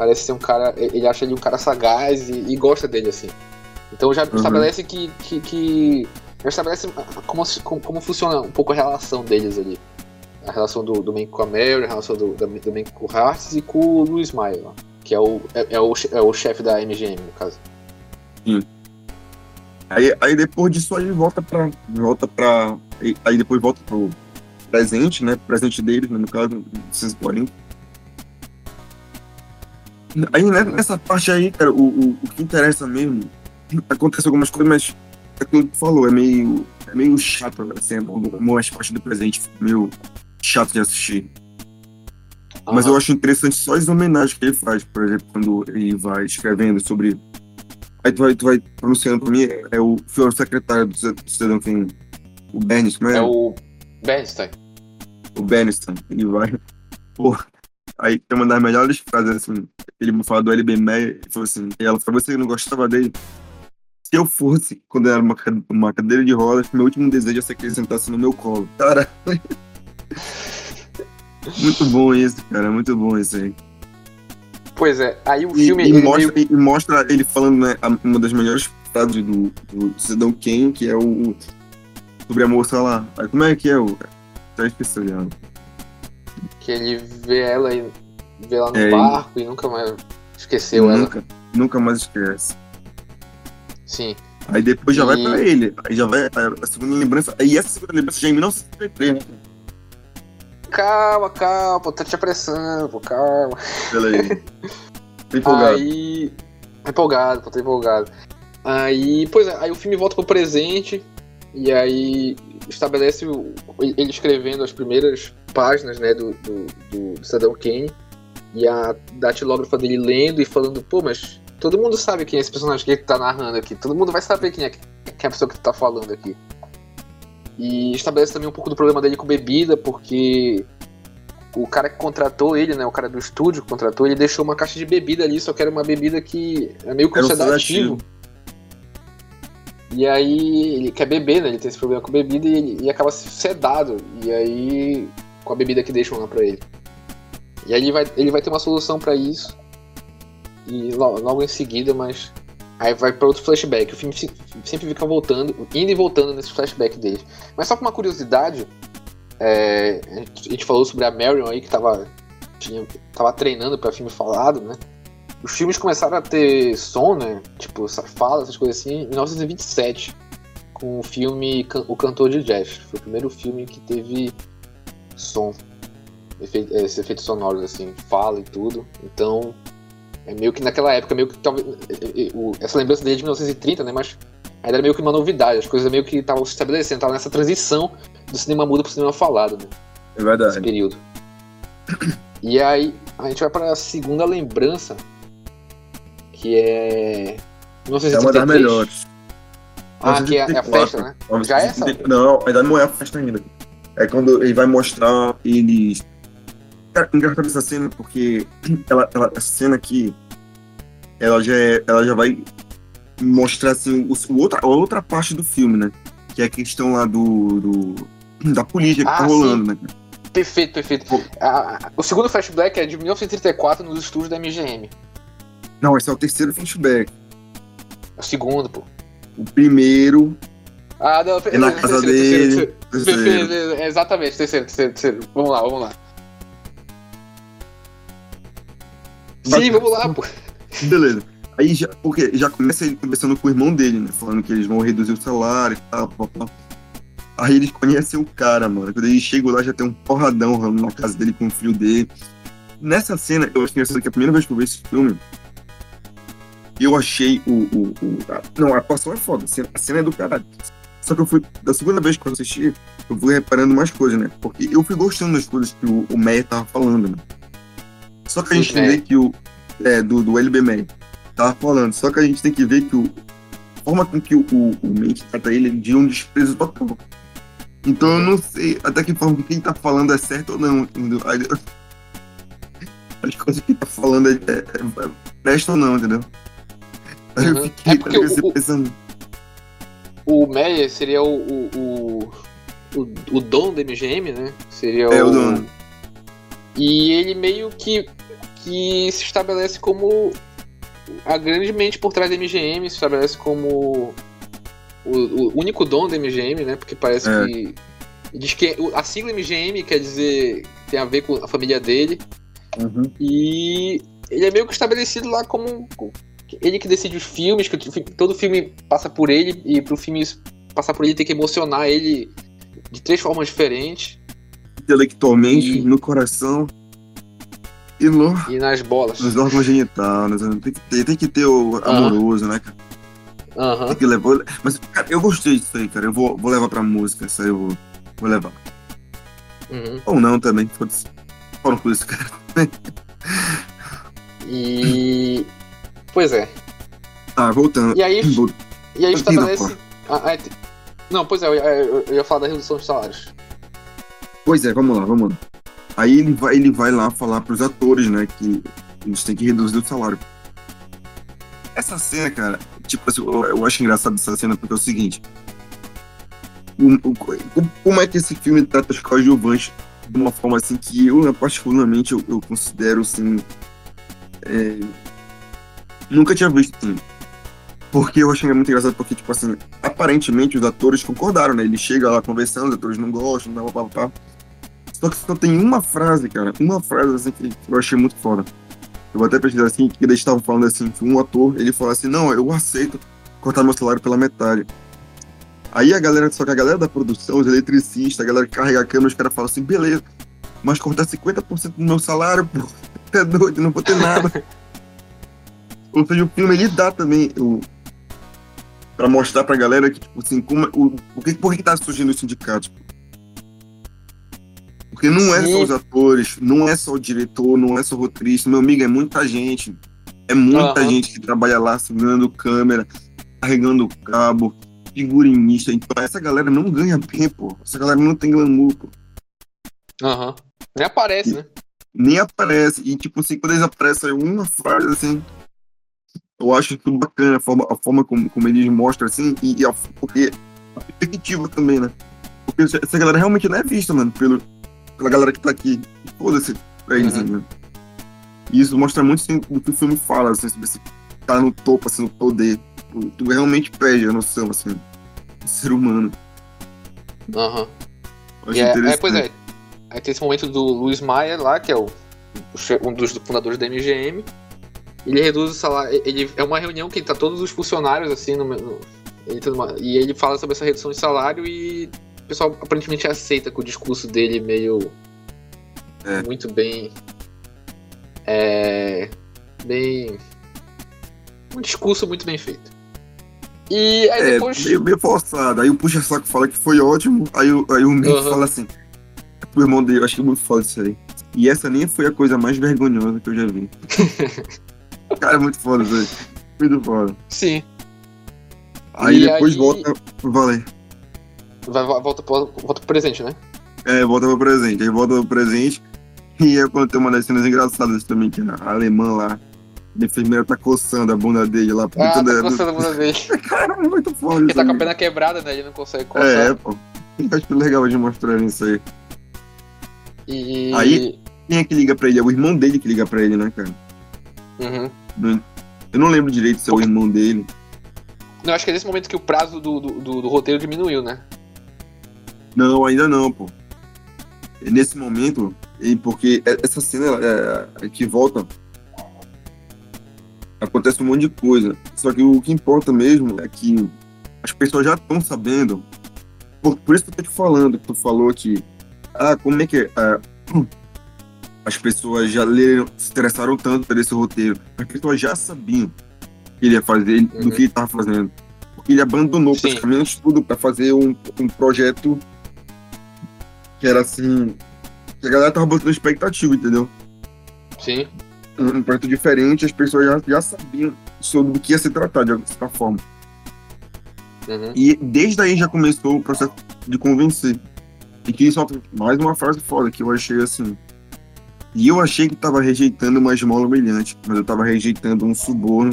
parece ser um cara. Ele acha ele um cara sagaz e, e gosta dele, assim. Então já Uhum. estabelece que. que, que já estabelece como, se- como, como funciona um pouco a relação deles ali. A relação do, do Mank com a Mary, a relação do, do Mank com o Hart e com o Luiz Maia, que é o, é, é o, é o chefe da MGM, no caso. Aí, aí depois disso aí volta pra. Volta pra. Aí depois volta pro presente, né? Presente deles, né, no caso, vocês podem. Aí né, nessa parte aí, cara, o, o, o que interessa mesmo, acontece algumas coisas, mas é aquilo que tu falou, é meio, é meio chato, assim, algumas partes do presente, meio chato de assistir. Mas eu acho interessante só as homenagens que ele faz, por exemplo, quando ele vai escrevendo sobre. Aí tu vai, tu vai pronunciando pra mim, é o senhor secretário do Cid- do Cidadão Kane, o Bernis, como é? É o Bernstein. o Beniston, ele vai. Pô, aí tem uma das melhores frases assim. Ele me fala do LB Meyer e falou assim: e ela falou, você não gostava dele? Se eu fosse, quando eu era uma, uma cadeira de rodas, meu último desejo é ser que ele sentasse no meu colo. Cara. muito bom isso, cara. Muito bom isso aí. Pois é, aí o E, filme. e mostra, meio- e mostra ele falando, né, uma das melhores frases do, do Cidadão Kane, que é o. Sobre a moça lá. Aí, Como é que é o. Já esqueci já. Que ele vê ela e vê ela no É, barco e nunca mais esqueceu ela. Nunca, nunca mais esquece. Sim. Aí depois já vai E- pra ele. Aí já vai a, segunda lembrança. E essa segunda lembrança já em 1933, né? Calma, calma, pô, tá te apressando, calma. Pera aí. Tô empolgado. Aí. Empolgado, pô, tô empolgado. Aí, pois é, aí o filme volta pro presente e aí estabelece o- ele escrevendo as primeiras páginas, né, do, do, do, do Cidadão Kane e a datilógrafa dele lendo e falando, pô, mas todo mundo sabe quem é esse personagem que ele tá narrando aqui, todo mundo vai saber quem é, quem é a pessoa que tu tá falando aqui. E estabelece também um pouco do problema dele com bebida, porque o cara que contratou ele, né, o cara do estúdio que contratou, ele deixou uma caixa de bebida ali, só que era uma bebida que é meio que um sedativo. E aí ele quer beber, né? Ele tem esse problema com bebida e, ele, e acaba sedado. E aí. Com a bebida que deixam lá pra ele. E aí ele vai, ele vai ter uma solução pra isso. E lo- logo, em seguida, mas. Aí vai pra outro flashback. O filme se- sempre fica voltando, indo e voltando nesse flashback dele. Mas só com uma curiosidade. é, a gente- falou sobre a Marion aí que tava, tinha, tava treinando pra filme falado, né? Os filmes começaram a ter som, né? Tipo, fala, essas coisas assim, em 1927. Com o filme O Cantor de Jazz. Foi o primeiro filme que teve som. Efe- Esses efeitos sonoros, assim, fala e tudo. Então, é meio que naquela época, meio que talvez. é, é, é, Essa lembrança dele é de 1930, né? Mas ainda era meio que uma novidade. As coisas meio que estavam se estabelecendo. Tava nessa transição do cinema mudo pro cinema falado, né? É nesse verdade. período. E aí, a gente vai para a segunda lembrança, que é. É uma das 1933. melhores. Ah, que é, é a festa, né? Já é essa? Não, ainda não é a festa ainda. É quando ele vai mostrar eles. Engraçado essa cena, porque ela, ela, essa cena aqui, ela já, é- ela já vai mostrar assim, o, o outra, a outra parte do filme, né? Que é a questão lá do. do- da política que Ah, tá rolando, né? Perfeito, perfeito. Pô. O segundo flashback é de 1934 nos estúdios da MGM. Não, esse é o terceiro flashback. É o segundo, pô. O primeiro Ah, não, é na casa dele. terceiro, terceiro. Terceiro, é, exatamente, terceiro, terceiro, terceiro. Vamos lá, vamos lá. Sim, vamos lá, pô. Beleza. Aí já, porque já começa ele conversando com o irmão dele, né? Falando que eles vão reduzir o salário e tal, pá, pá. Aí eles conhecem o cara, mano. Quando eles chegam lá, já tem um porradão rolando na casa dele com o filho dele. Nessa cena, eu acho engraçado que a primeira vez que eu vi esse filme, eu achei o. o, o- a- não, a atuação é foda, a cena, a cena é do caralho. Só que eu fui. Da segunda vez que eu assisti, eu fui reparando mais coisas, né? Porque eu fui gostando das coisas que o, o Meyer tava falando, né? Só que a gente tem que Meyer. ver que o. É, do, do LB Meyer tava falando. Só que a gente tem que ver que o. A forma com que o, o, o trata ele é de um desprezo total. Então eu não sei até que forma que quem tá falando é certo ou não, entendeu? As coisas que ele tá falando é, é, é, presta ou não, entendeu? Aí eu Uhum. fiquei É ligado, o- o-. O Meyer seria o, o, o, o, o dono da MGM, né? Seria É, o dono. E ele meio que, que se estabelece como a grande mente por trás da MGM, se estabelece como o, o único dono da MGM, né? Porque parece É. que. Diz que o- a sigla MGM quer dizer. tem a ver com a família dele. Uhum. E ele é meio que estabelecido lá como ele que decide os filmes, que todo filme passa por ele, e pro filme passar por ele tem que emocionar ele de três formas diferentes Intelectualmente, E- no coração e no, e nas bolas. nos órgãos genitais. né? Tem que ter, tem que ter o amoroso, né, cara? Aham. Tem que levar. Mas, cara, eu gostei disso aí, cara. Eu vou, vou levar pra música, isso aí eu vou, vou levar. uhum. Ou não também, foda-se. Fala com isso, cara. E. Pois é. Ah, voltando. E aí, Vol- e aí estabelece. a- a- Não, pois é, eu, eu- eu ia falar da redução de salários. Pois é, vamos lá, vamos lá. Aí ele vai, ele vai lá falar pros atores, né, que eles têm que reduzir o salário. Essa cena, cara, tipo assim, eu, eu acho engraçado essa cena porque é o seguinte. O, o, como é que esse filme trata os coadjuvantes de uma forma assim que eu, particularmente, eu, eu considero assim. É, nunca tinha visto. Porque eu achei muito engraçado, porque, tipo assim, aparentemente os atores concordaram, né? Ele chega lá conversando, os atores não gostam, blá, blá, blá, blá. Só que só tem uma frase, cara, uma frase assim que eu achei muito foda. Eu vou até pesquisar assim, que eles estavam falando assim, que um ator, ele falou assim, não, eu aceito cortar meu salário pela metade. Aí a galera, só que a galera da produção, os eletricistas, a galera que carrega a câmera, os caras falam assim, beleza, mas cortar 50% do meu salário, pô, é doido, não vou ter nada. Ou seja, o filme ele dá também o, para mostrar pra galera que, tipo assim, como, o, o que, por que tá surgindo o sindicato? Porque não é Sim. só os atores, não é só o diretor, não é só o roteirista, meu amigo, é muita gente. É muita uhum. gente que trabalha lá segurando câmera, carregando cabo, figurinista. Então essa galera não ganha bem, pô. Essa galera não tem glamour, pô. Aham. Uhum. Nem aparece, né? Nem aparece. E tipo assim, quando eles aparecem uma frase assim, eu acho tudo bacana, a forma, a forma como, como eles mostram, assim, e, e a, porque a perspectiva também, né? Porque essa galera realmente não é vista, mano, pelo, pela galera que tá aqui. Foda-se pra eles, uhum. né? E isso mostra muito assim, do que o filme fala, assim, sobre esse tá no topo, assim, no poder. Tu, tu realmente perde a noção, assim, do ser humano. Aham. Uhum. É, é, pois é. Aí tem esse momento do Luiz Maia lá, que é o, um dos fundadores da MGM, ele reduz o salário. Ele, é uma reunião que tá todos os funcionários assim no, no ele uma, e ele fala sobre essa redução de salário e o pessoal aparentemente aceita com o discurso dele meio é. muito bem é, bem um discurso muito bem feito. E aí é, depois. Meio, meio forçado. Aí o puxa-saco fala que foi ótimo. Aí, aí o Mick uhum. fala assim. O irmão dele, eu achei muito foda isso aí. E essa nem foi a coisa mais vergonhosa que eu já vi. Cara, é muito foda, velho. Muito foda. Sim. Aí e depois aí... volta. Valeu. Vai, volta, pro, volta pro presente, né? É, volta pro presente. Aí volta pro presente. E é quando tem uma das cenas engraçadas também, que a alemã lá. A enfermeira tá coçando a bunda dele lá. Ah, tá da, coçando a bunda dele. Cara, é muito foda. Ele tá com a perna quebrada, né? Ele não consegue coçar. É, pô. Eu acho legal de mostrar isso aí. E... Aí, quem é que liga pra ele? É o irmão dele que liga pra ele, né, cara? Uhum. Eu não lembro direito se é o irmão dele. Não, acho que é nesse momento que o prazo do, do, do, do roteiro diminuiu, né? Não, ainda não, pô. É nesse momento, porque é, essa cena é, é, que volta acontece um monte de coisa. Só que o que importa mesmo é que as pessoas já estão sabendo. Por, por, isso que eu tô te falando, que tu falou que. Ah, como é que é? Ah, as pessoas já leram, se interessaram tanto por esse roteiro. As pessoas já sabiam que ele ia fazer, uhum. do que ele estava fazendo. Porque ele abandonou Sim. praticamente tudo para fazer um, um projeto que era assim. Que a galera tava botando expectativa, entendeu? Sim. Um, projeto diferente, as pessoas já, já sabiam sobre o que ia se tratar, de certa forma. Uhum. E desde aí já começou o processo de convencer. E que só mais uma frase foda que eu achei assim. E eu achei que estava rejeitando uma esmola brilhante, mas eu estava rejeitando um suborno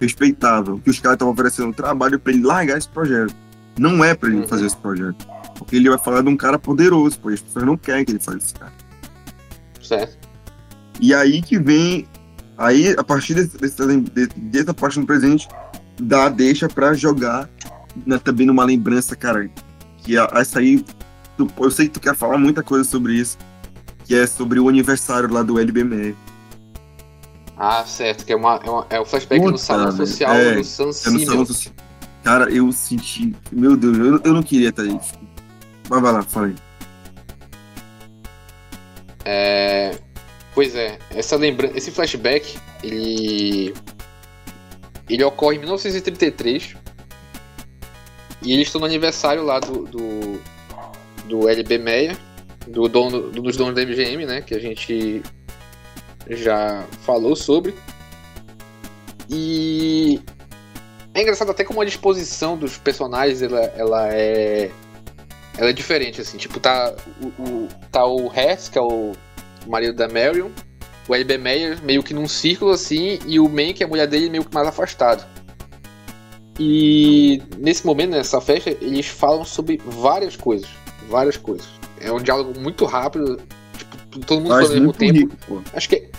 respeitável, que os caras estavam oferecendo trabalho para ele largar esse projeto. Não é para ele uhum. fazer esse projeto. Porque ele vai falar de um cara poderoso, pois as pessoas não querem que ele faça esse cara. Certo. E aí que vem. Aí, a partir desse, desse, dessa parte no presente, dá deixa para jogar né, também numa lembrança, cara. Que essa aí. Tu, eu sei que tu quer falar muita coisa sobre isso que é sobre o aniversário lá do LBME. Ah, certo, que é, uma, é, uma, é o flashback Puta, no salão social é, do San é no salão social. Cara, eu senti. Meu Deus, eu, eu não queria estar aí. Mas vai lá, fala aí. É, pois é, essa lembrança, esse flashback, ele ele ocorre em 1933 e eles estão no aniversário lá do do, do LB Meia do dono, dos donos da MGM, né? Que a gente já falou sobre. E é engraçado até como a disposição dos personagens ela, ela é ela é diferente assim, tipo tá o, o tá o Hess, que é o marido da Marion, o L.B. Meyer meio que num círculo assim e o Man, que é a mulher dele, meio que mais afastado. E nesse momento, nessa festa, eles falam sobre várias coisas. Várias coisas. É um diálogo muito rápido, tipo, todo mundo falando ao mesmo tempo. rico. Acho que é,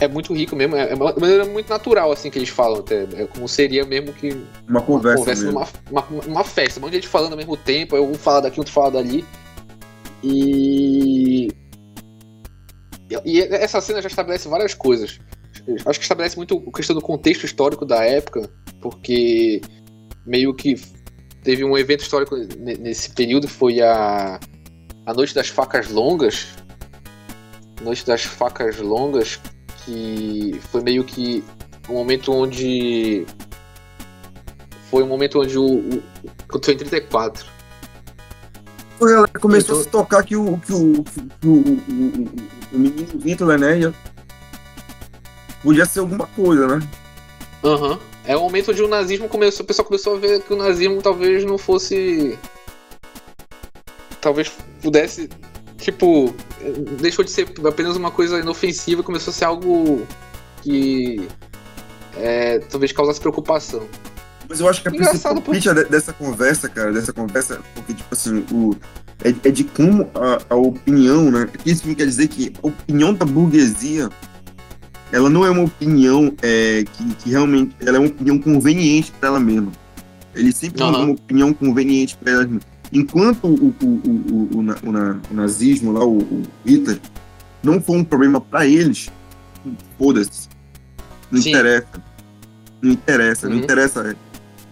é muito rico mesmo, é é uma maneira muito natural assim que eles falam até. É como seria mesmo que Uma uma conversa, conversa mesmo. numa uma, uma festa, um monte de gente falando ao mesmo tempo, um fala daqui, outro fala dali. E. E essa cena já estabelece várias coisas. Acho que estabelece muito a questão do contexto histórico da época, porque meio que teve um evento histórico ne- nesse período, foi a, a Noite das Facas Longas. Noite das Facas Longas, que foi meio que um momento onde. Foi um momento onde o. o aconteceu em 34. A galera começou Eu tô- a se tocar que o, que o, que o, o, o, menino Hitler, né? ia- Podia ser alguma coisa, né? Aham. É o momento onde o nazismo começou. O pessoal começou a ver que o nazismo talvez não fosse. Talvez pudesse. Tipo. Deixou de ser apenas uma coisa inofensiva e começou a ser algo que. é, talvez causasse preocupação. Mas eu acho que a Engraçado, principal de- dessa conversa, cara, dessa conversa, porque, tipo assim, o, é, é de como a, a opinião, né? Isso quer dizer que a opinião da burguesia, ela não é uma opinião é, que, que realmente, ela é uma opinião conveniente para ela mesma. Ele sempre tem uma opinião conveniente para ela mesma. Enquanto o, o, o, o, o, na- o na- o nazismo lá, o, Hitler, não foi um problema para eles, foda-se. Não Sim. interessa. Não interessa, não Uhum. interessa é,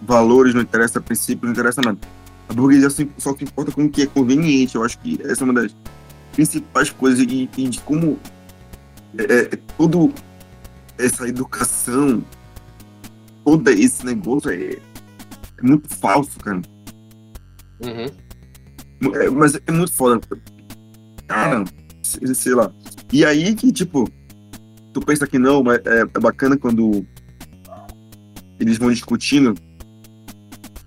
valores, não interessa princípios, não interessa nada. A burguesia só, se importa com o que é conveniente. Eu acho que essa é uma das principais coisas e, e de como é, é, todo essa educação, todo esse negócio é, é muito falso, cara. Uhum. É, mas é muito foda. Cara, sei, lá. E aí que, tipo, tu pensa que não, mas é, é bacana quando eles vão discutindo,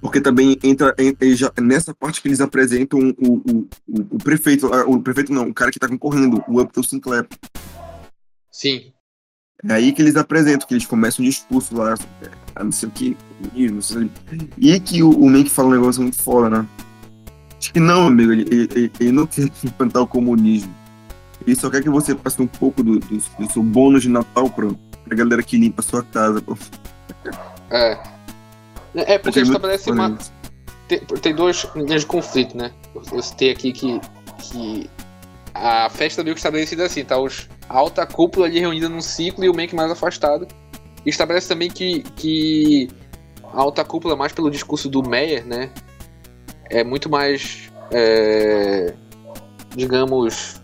porque também entra, já, nessa parte que eles apresentam o, o, o, o prefeito, ah, o prefeito não, o cara que tá concorrendo, o Upton Sinclair. Sim. É aí que eles apresentam, que eles começam um discurso lá, ah, não sei o que, não sei. E que o, o Mank fala um negócio muito foda, né? Que não, amigo, ele, ele, ele- não quer implantar o comunismo. Ele só quer que você passe um pouco do, do, do seu bônus de Natal pra, pra galera que limpa a sua casa. Pô. É. É porque Achei muito estabelece uma, tem, tem duas linhas de conflito, né? Eu, eu citei aqui que, que a festa meio que estabelecida assim, tá? Os, a alta cúpula ali reunida num ciclo e o Mank mais afastado. E estabelece também que, que a alta cúpula, mais pelo discurso do Meyer, né? É muito mais, é, digamos,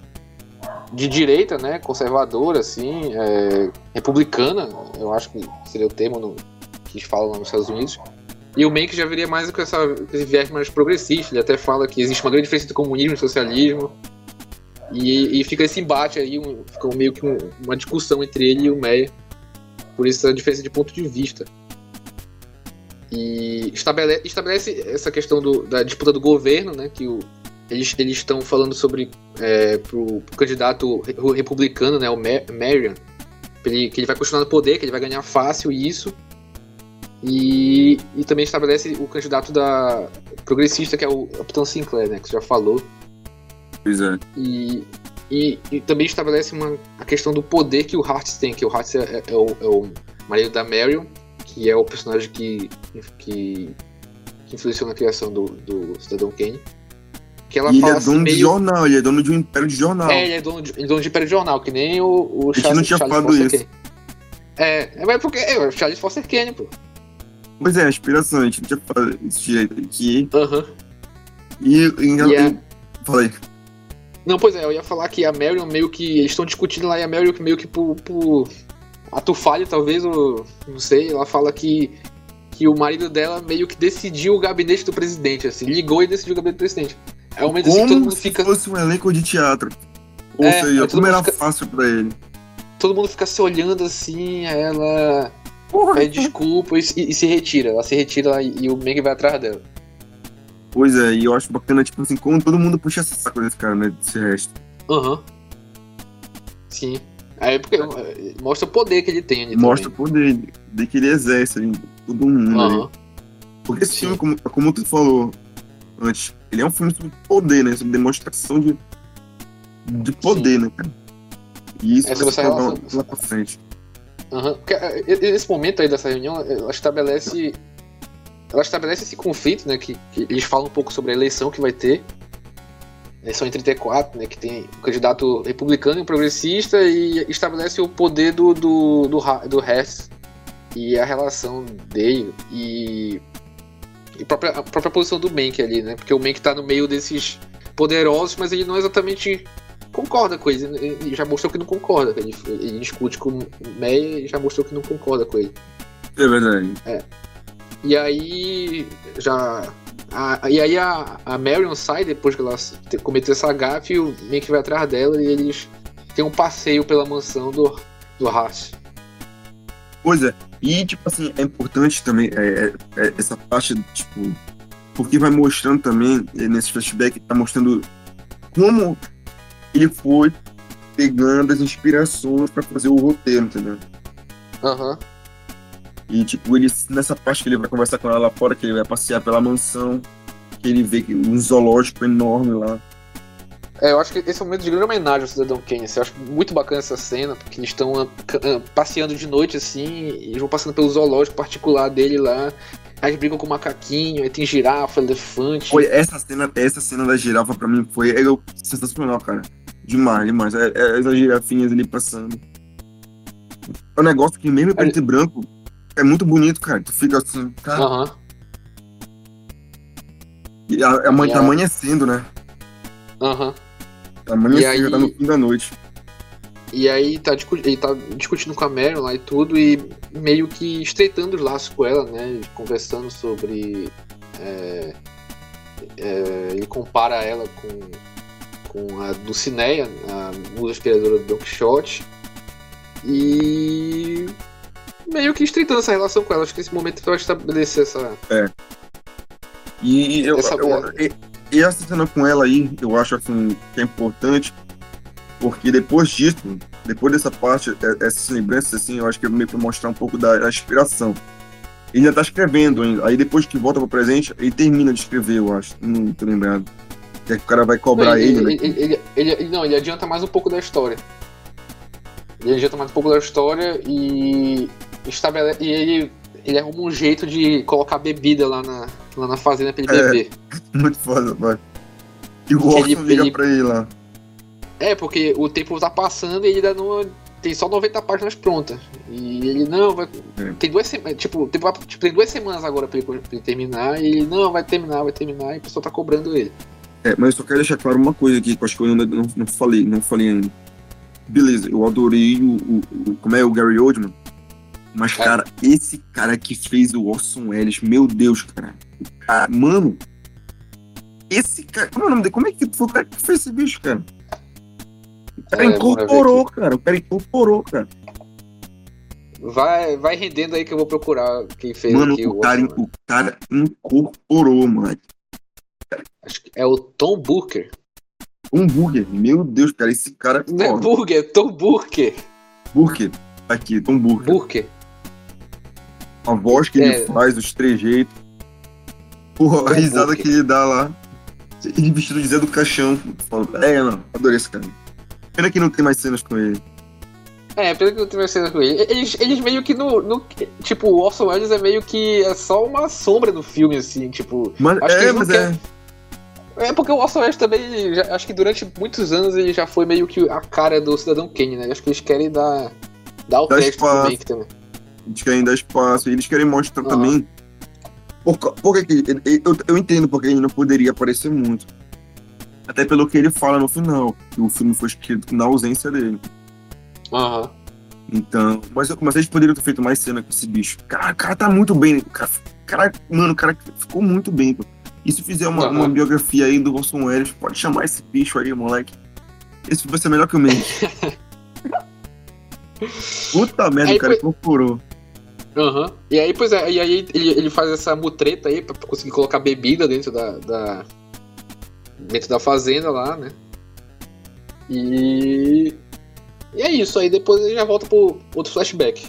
de direita, né? Conservadora, assim, é, republicana, eu acho que seria o termo no, que eles falam nos Estados Unidos. E o Mank já viria mais com, essa, com esse viés mais progressista. Ele até fala que existe uma grande diferença entre comunismo e socialismo. E, e fica esse embate aí, um, fica meio que um- uma discussão entre ele e o Meyer. Por essa diferença de ponto de vista. E estabelece, estabelece essa questão do- da disputa do governo, né? Que o, eles estão falando sobre é, pro, pro candidato re- republicano, né? O Ma- Marion. que Ele, que ele vai continuar no poder, que ele vai ganhar fácil isso. E, e também estabelece o candidato da progressista, que é o Upton Sinclair, né? Que você já falou. Pois é. E, e, e também estabelece uma, a questão do poder que o Hartz tem, que o Hartz é, é- é o, é o marido da Marion, que é o personagem que, que, que influenciou na criação do, do Cidadão Kane. Que ela E ele é assim, dono de meio... jornal, ele é dono de um império de jornal. É, ele é dono de, ele é dono de império de jornal, que nem o, o A gente não tinha falado Foster isso. Kane. É, é, mas porque é o Charles Foster Kane, pô. Pois é, a inspiração, a gente não tinha falado isso direito aqui. Aham. E, e, E é- e- falei, Não, pois é, eu ia falar que a Marion meio que. Eles estão discutindo lá e a Marion meio que por. por ato falho, talvez, ou. Não sei, ela fala que. Que o marido dela meio que decidiu o gabinete do presidente, assim, ligou e decidiu o gabinete do presidente. É um momento assim que todo como mundo se fica. fosse um elenco de teatro. Ou É, seja, todo como era fica- fácil pra ele. Todo mundo fica se olhando assim, ela. Pede desculpa e, se- e se retira. Ela se retira e, e o Meg vai atrás dela. Pois é, e eu acho bacana, tipo assim, como todo mundo puxa essa saco desse cara, né? Desse resto. Aham. Sim. Aí porque eh, mostra o poder que ele tem ali Mostra o também. poder de que ele exerce ali, todo mundo. Aham. Porque esse Sim. filme, como, como tu falou antes, ele é um filme sobre poder, né? Sobre demonstração de, de poder, né, cara? E isso É sobre essa relação- lá pra frente. Eh, Esse momento aí dessa reunião, ela estabelece. Ela estabelece esse conflito, né? Que, que eles falam um pouco sobre a eleição que vai ter. Eleição em 34, né? Que tem um candidato republicano e um progressista e estabelece o poder do, do, do, do Hess e a relação dele e, e a, própria, a própria posição do Mank ali, né? Porque o Mank tá no meio desses poderosos, mas ele não exatamente concorda com eles. Ele já mostrou que não concorda. Ele, ele discute com o Meia e já mostrou que não concorda com ele. É verdade. E aí já. A- e aí a, a Marion sai depois que ela te- cometeu essa gafe e o Mank vai atrás dela e eles têm um passeio pela mansão do, do Haas. Pois é. E, tipo assim, é importante também é, é, é, essa parte, tipo, porque vai mostrando também, é, nesse flashback, tá mostrando como ele foi pegando as inspirações pra fazer o roteiro, entendeu? Aham. E, tipo, ele, nessa parte que ele vai conversar com ela lá fora, que ele vai passear pela mansão, que ele vê um zoológico enorme lá. É, eu acho que esse é um momento de grande homenagem ao Cidadão Kane. assim, Eu acho muito bacana essa cena, porque eles estão ah, ah, passeando de noite assim, e vão passando pelo zoológico particular dele lá. Aí eles brigam com o macaquinho, aí tem girafa, elefante. Foi essa cena, essa cena da girafa pra mim foi é, sensacional, cara. Demais, demais. É, é, as girafinhas ali passando. É um negócio que mesmo em preto e branco é muito bonito, cara. Tu fica assim, cara. Aham. E a, a mãe tá amanhecendo, né? Aham. Tá amanhecendo, aí- tá no fim da noite. E aí tá, ele tá discutindo com a Marion lá e tudo, e meio que estreitando os laços com ela, né? Conversando sobre. é, é, ele compara ela com, com a Dulcineia, a musa aspiradora do Don Quixote. E. meio que estreitando essa relação com ela. Acho que esse momento vai estabelecer essa. E eu, Essa- eu- e, e essa cena com ela aí, eu acho assim, que é importante, porque depois disso, depois dessa parte, é- essas lembranças, assim, eu acho que é meio pra mostrar um pouco da, da inspiração. Ele já tá escrevendo ainda, aí depois que volta pro presente, ele termina de escrever, eu acho, não tô lembrado. Que é que o cara vai cobrar Não, ele, né? ele, ele- ele- ele- não, ele adianta mais um pouco da história. Ele adianta mais um pouco da história e estabelece. E ele, ele arruma um jeito de colocar bebida lá na, lá na fazenda pra ele É. beber. Muito foda, pai. E o Que ele- Orson liga ele- pra ele lá. É, porque o tempo tá passando e ele ainda não. Tem só 90 páginas prontas. E ele não, vai. É. Tem duas semanas. Tipo, tem, tipo, tem duas semanas agora pra ele, pra ele terminar. E ele, não, vai terminar, vai terminar. E o pessoal tá cobrando ele. É, mas eu só quero deixar claro uma coisa aqui, que eu acho que eu ainda não, não falei, não falei ainda. Beleza, eu adorei o, o- o- como é o Gary Oldman, mas, É. cara, esse cara que fez o Orson Welles, meu Deus, cara. O cara mano, esse cara, como é o nome dele? Como é que foi o cara que fez esse bicho, cara? O cara É, incorporou, cara, o cara incorporou, cara. Vai, vai rendendo aí que eu vou procurar quem fez Mano, aqui o cara, Orson. o cara incorporou, mano. Acho que é o Tom Booker. Um burger, meu Deus, cara, esse cara é Não é. Burger, é Tom Booker. Burger, aqui, Tom Burger. Burger. A voz que É. ele faz, os trejeitos. Porra, a Tom risada que ele dá lá. Ele vestido de Zé do Caixão. É, não, adorei esse cara. Pena que não tem mais cenas com ele. É, pelo que eu tive cena com ele. Eles, eles meio que no, no- Tipo, o Orson Welles é meio que. É só uma sombra do filme, assim, tipo. Mas, é, não mas querem- é. É porque o Orson Welles também. já- acho que durante muitos anos ele já foi meio que a cara do Cidadão Kane, né? Acho que eles querem dar. Dar o crédito pro. Mank também. Eles querem dar espaço. e Eles querem mostrar Aham. também. Por, por que eu, eu entendo porque ele não poderia aparecer muito. Até pelo que ele fala no final. Que o filme foi escrito na ausência dele. Aham. Então, mas, mas eles poderiam ter feito mais cena com esse bicho. Cara, o cara tá muito bem. O Cara, cara, mano, o cara ficou muito bem. Pô. E se fizer uma, Aham. uma biografia aí do Orson Welles, pode chamar esse bicho aí, moleque. Esse vai ser melhor que o meu. Puta merda, Aí, o cara pô- incorporou. Aham. E aí, pois é, e aí ele, ele faz essa mutreta aí pra conseguir colocar bebida dentro da, da- dentro da fazenda lá, né? E. E é isso, aí depois ele já volta pro outro flashback.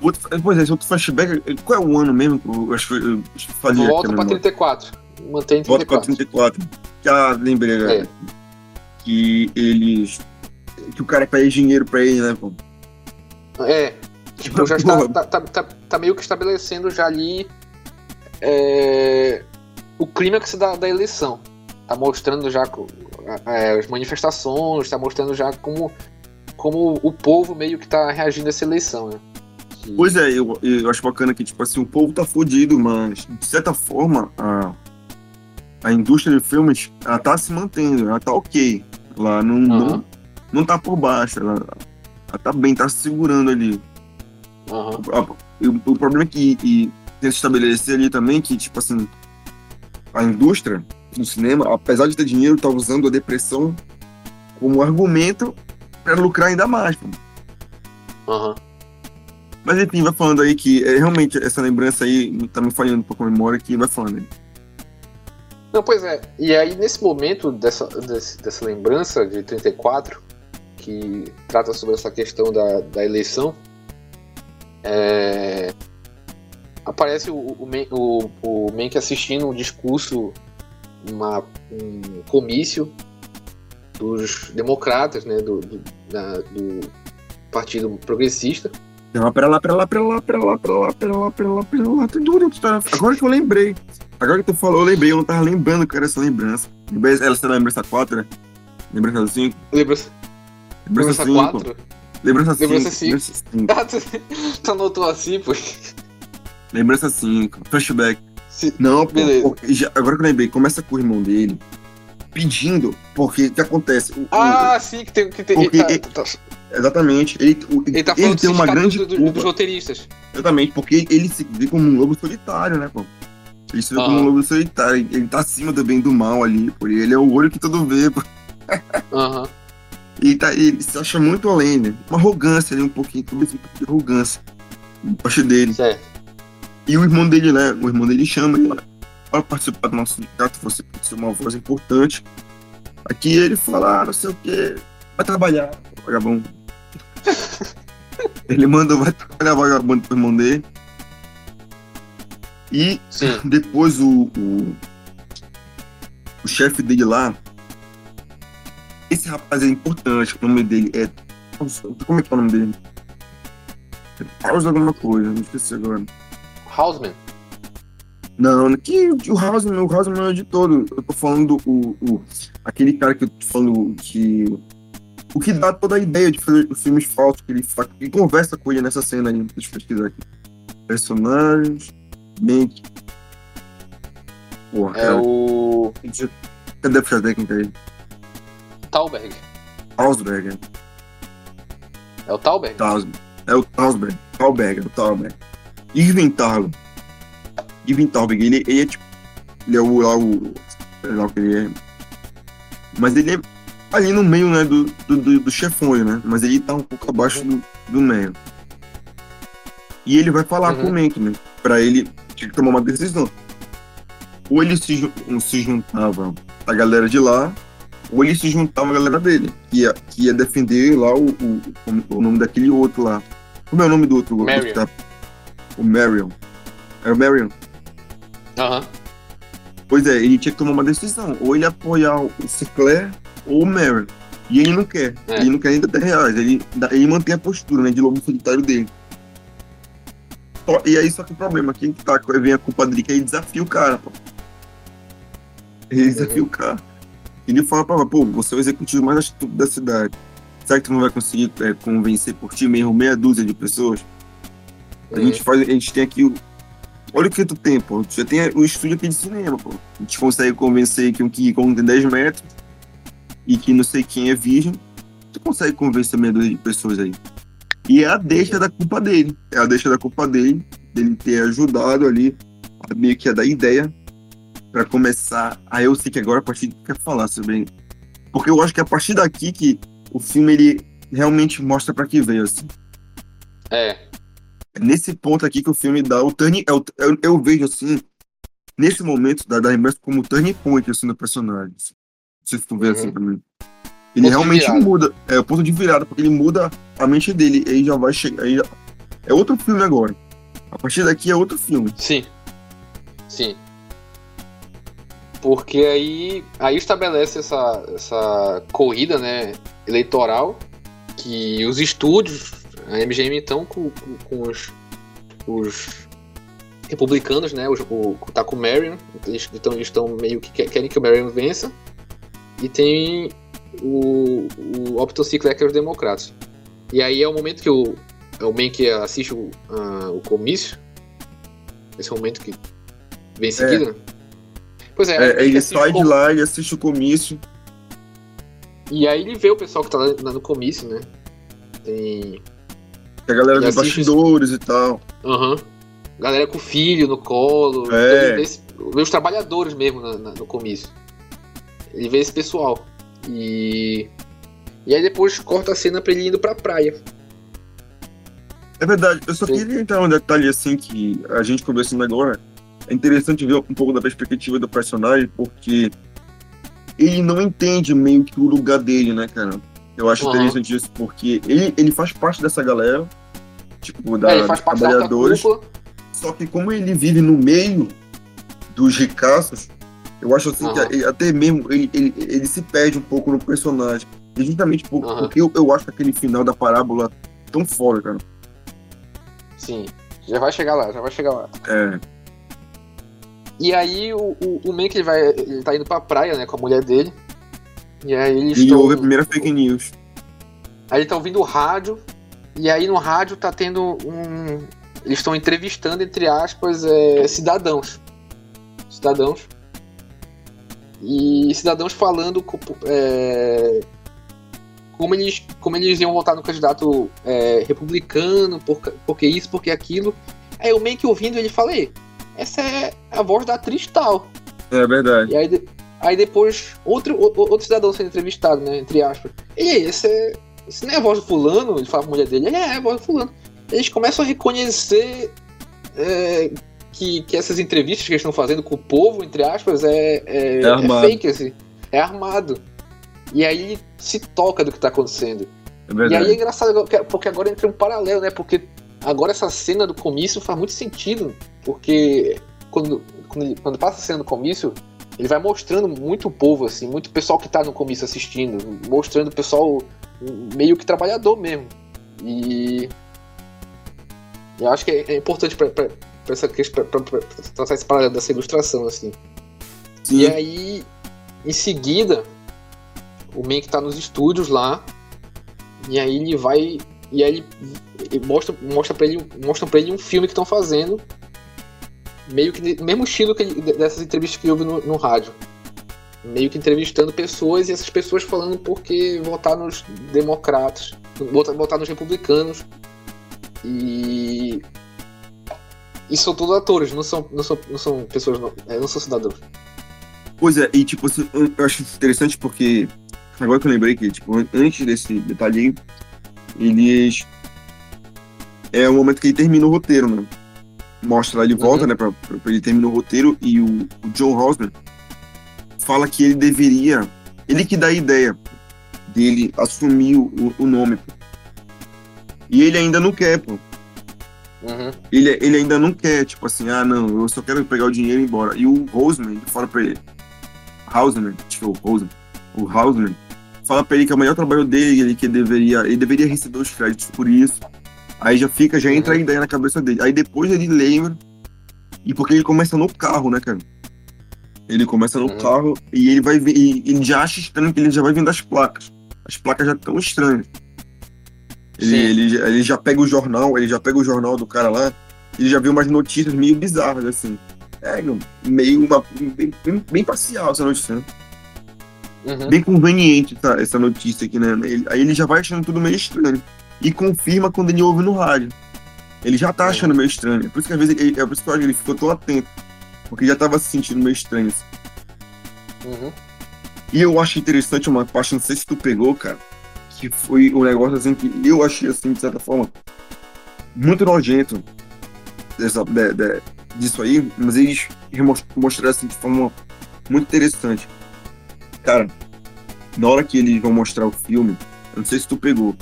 Outro, pois é, esse outro flashback, qual é o ano mesmo? Eu acho que eu acho que fazia aqui a Volta pra memória. 34. Mantém Volta pra 34. 34. Que ah, lembrei? É. Que eles. Que o cara pede dinheiro pra ele, né, pô? É. Tipo, já está, tá, tá, tá, tá meio que estabelecendo já ali é, o clímax da, da eleição. Tá mostrando já é, as manifestações, tá mostrando já como, como o povo meio que tá reagindo a essa eleição, né? Que- Pois é, eu, eu acho bacana que, tipo assim, o povo tá fudido, mas, de certa forma, a, a indústria de filmes, ela tá se mantendo, ela tá ok. Ela não, não, Aham. não tá por baixo, ela, ela tá bem, tá se segurando ali. E o, o problema é que e, tem que se estabelecer ali também que, tipo assim, a indústria do cinema, apesar de ter dinheiro, tá usando a depressão como argumento para lucrar ainda mais. Aham. Mas enfim, vai falando aí que é, realmente essa lembrança aí tá me falhando um pouco a memória que vai falando aí. Não, pois é. E aí, nesse momento dessa, desse- dessa lembrança de 34, que trata sobre essa questão da, da eleição, é, aparece o, o, o, o Mank assistindo um discurso, uma, um comício dos democratas, né, do, do, da- do Partido Progressista. Pera lá, pera lá, pera lá, pera lá, pera lá, pera lá, pera lá, pera lá, pera lá. Tem dúvida, tá- Agora que eu lembrei. Agora que tu falou, eu lembrei, eu não tava lembrando que era essa lembrança. Ela será lembrança 4, né? Lembrança 5? Lembrança, Lembrança lembrança 5. 4? Lembrança 5. Lembrança cinco. Lembrança 5. Ah, tu, tu anotou assim, pô? Lembrança 5. Flashback. Não, pô, porque já- agora que eu lembrei, começa com o irmão dele pedindo, porque o que acontece? O- o- Ah, sim, que tem. Que tem Porque ele tá, ele- tá- exatamente, ele, o- ele tá ele tem uma sindicato grande do- dos roteiristas. Exatamente, porque ele se vê como um lobo solitário, né, pô? Ele se vê como Aham. um lobo solitário, ele tá acima do bem e do mal ali, pô, ele é o olho que todo vê, pô. Aham. E tá, ele se acha muito além, né? Uma arrogância ali, um pouquinho, talvez um pouco de arrogância. Parte dele. Certo. E o irmão dele, né? O irmão dele chama ele para participar do nosso sindicato, você pode ser uma voz importante. Aqui ele fala, ah, não sei o quê, vai trabalhar, vagabundo. ele mandou, vai trabalhar vagabundo pro irmão dele. E Sim. depois o, o, o chefe dele lá, esse rapaz é importante, o nome dele é. Como é que é o nome dele? Pausa alguma coisa, não esqueci agora. Houseman. Não, que o Hausman, o Hausman é o de todo. Eu tô falando o, o aquele cara que eu tô falando que o que dá toda a ideia de fazer os filmes falsos que ele faz, que conversa com ele nessa cena aí. Deixa eu pesquisar aqui. Personagens, mente. Porra, É cara. o. Cadê a ficha técnica aí? Thalberg. Hausberger. É o? Tausberg. É o Tausberg. Thalberg, é o Thalberg. Irving Thalberg. Irving Thalberg, ele, ele é tipo. Ele é o. Lá, o sei lá o que ele é. Mas ele é ali no meio, né? Do, do, do, do chefões, né? Mas ele tá um pouco abaixo do, do meio. E ele vai falar Uhum. com o Mank, né? Pra ele tinha que tomar uma decisão. Ou ele se, se juntava a galera de lá, ou ele se juntava a galera dele, que ia, que ia defender lá o, o, o nome daquele outro lá. Como é o nome do outro? Marion. tá- O Marion. É o Marion. Aham. Pois é, ele tinha que tomar uma decisão. Ou ele apoiar o Sinclair ou o Marion. E ele não quer. É. Ele não quer ainda 10 reais. Ele, ele mantém a postura, né? De lobo solitário dele. E aí, só que o problema, quem que tá, vem a culpa dele, que ele desafia o cara, pô. Ele desafia o cara. Ele fala pra pô, você é o executivo mais astuto da cidade. Será que tu não vai conseguir é, convencer por ti mesmo meia dúzia de pessoas? A gente faz, a gente tem aqui o. Olha o que tu tem, pô. Tu já tem o estúdio aqui de cinema, pô. A gente consegue convencer que um King tem 10 metros e que não sei quem é virgem. Tu consegue convencer meia dúzia de pessoas aí. E é a deixa da culpa dele. É a deixa da culpa dele, dele ter ajudado ali, a meio que a dar ideia pra começar. Aí eu sei que agora a partir de quer falar sobre. Porque eu acho que é a partir daqui que o filme ele realmente mostra pra que veio, assim. É. É nesse ponto aqui que o filme dá o turning. é o- Eu, eu vejo assim, nesse momento da, da como o turning point assim, do personagem. assim. Não sei se tu vê Uhum. assim pra mim. Ele de realmente muda. É o ponto de virada, porque ele muda a mente dele. Aí já vai chegar. Aí já- é outro filme agora. A partir daqui é outro filme. Sim. Sim. Porque aí, aí estabelece essa, essa corrida né, eleitoral que os estúdios, a MGM estão com, com, com os, os republicanos, né? O, o, tá com o Marion, eles eles estão meio que querem que o Marion vença. E tem o, o Opton Cicler, que é os democratas. E aí é o momento que o, é o man que assiste o, uh, o comício. Esse é momento que vem em seguida. É. Pois é, é ele sai de lá e assiste o comício. E aí ele vê o pessoal que tá lá no comício, né? Tem. Tem a galera dos bastidores e tal. Aham. Uhum. Galera com filho no colo. É. Vê, vê, os trabalhadores mesmo na, na, no comício. Ele vê esse pessoal. E. E aí depois corta a cena pra ele indo pra praia. É verdade, eu só Sim. queria entrar num detalhe assim que a gente conversando agora. É interessante ver um pouco da perspectiva do personagem, porque ele não entende meio que o lugar dele, né, cara? Eu acho uhum. interessante isso, porque ele, ele faz parte dessa galera, tipo, da, é, dos trabalhadores. Só que como ele vive no meio dos ricaços, eu acho assim uhum. que até mesmo ele, ele, ele, se perde um pouco no personagem. E justamente por, uhum. porque eu, eu acho aquele final da parábola tão foda, cara. Sim. Já vai chegar lá, já vai chegar lá. É. E aí o, o, o man que ele vai. Ele tá indo pra praia, né, com a mulher dele. E aí eles E ouve a primeira fake news. Aí eles estão ouvindo o rádio. E aí no rádio tá tendo um. Eles estão entrevistando, entre aspas, é, cidadãos. Cidadãos. E cidadãos falando é, como, eles, como eles iam votar no candidato é, republicano, por, porque isso, porque aquilo. Aí meio que ouvindo ele falei, essa é a voz da atriz tal. É verdade. E aí, aí depois, outro, outro cidadão sendo entrevistado, né? Entre aspas. E aí, esse, é, esse não é a voz do fulano? Ele fala pra mulher dele, é, é a voz do fulano. Eles começam a reconhecer é, que, que essas entrevistas que eles estão fazendo com o povo, entre aspas, é, é, é, é fake, assim. É armado. E aí se toca do que tá acontecendo. É e aí é engraçado, porque agora entra um paralelo, né? Porque agora essa cena do comício faz muito sentido. Porque quando, quando, ele, quando passa a cena do comício, ele vai mostrando muito o povo, assim, muito pessoal que tá no comício assistindo, mostrando o pessoal meio que trabalhador mesmo. E eu acho que é, é importante para essa questão, pra, pra, pra, tratar esse paralelo dessa ilustração, assim. Sim. E aí, em seguida, o Mank tá nos estúdios lá, e aí ele vai. E aí ele, mostra, mostra pra ele, mostra pra ele um filme que estão fazendo meio que mesmo estilo que ele, dessas entrevistas que houve no, no, rádio. Meio que entrevistando pessoas e essas pessoas falando por que votar nos democratas, votar, votar nos republicanos. E. E são todos atores, não são, não são, não são pessoas, não, é, não são cidadãos. Pois é, e tipo, assim, eu acho interessante porque. Agora que eu lembrei que, tipo, antes desse detalhe eles. É o momento que ele termina o roteiro, né? mostra ele volta, uhum. né, pra, pra, ele terminar o roteiro, e o, o John Hosmer fala que ele deveria, ele que dá a ideia dele assumir o, o nome, pô. E ele ainda não quer, pô. Uhum. Ele, ele ainda não quer, tipo assim, ah, não, eu só quero pegar o dinheiro e ir embora. E o Roseman fala pra ele, Hausman, acho que é o Roseman, o Hausman, fala pra ele que é o melhor trabalho dele, que ele deveria, ele deveria receber os créditos por isso. Aí já fica, já entra a ideia na cabeça dele. Aí depois ele lembra. E porque ele começa no carro, né, cara? Ele começa no uhum. carro e ele vai ver. ele já acha estranho que ele já vai vendo as placas. As placas já estão estranhas. Ele, ele, ele, já pega o jornal, ele já pega o jornal do cara lá, ele já viu umas notícias meio bizarras, assim. É, meio uma. Bem, bem, bem parcial essa notícia, né? Uhum. Bem conveniente essa, essa notícia aqui, né? Ele, aí ele já vai achando tudo meio estranho e confirma quando ele ouve no rádio. Ele já tá achando meio estranho. É por isso que às vezes ele, é por isso que ele ficou tão atento. Porque já tava se sentindo meio estranho. Assim. Uhum. E eu acho interessante uma parte, não sei se tu pegou, cara, que foi um negócio assim que eu achei assim, de certa forma, muito nojento dessa, de, de, disso aí, mas eles mostraram assim de forma muito interessante. Cara, na hora que eles vão mostrar o filme, eu não sei se tu pegou,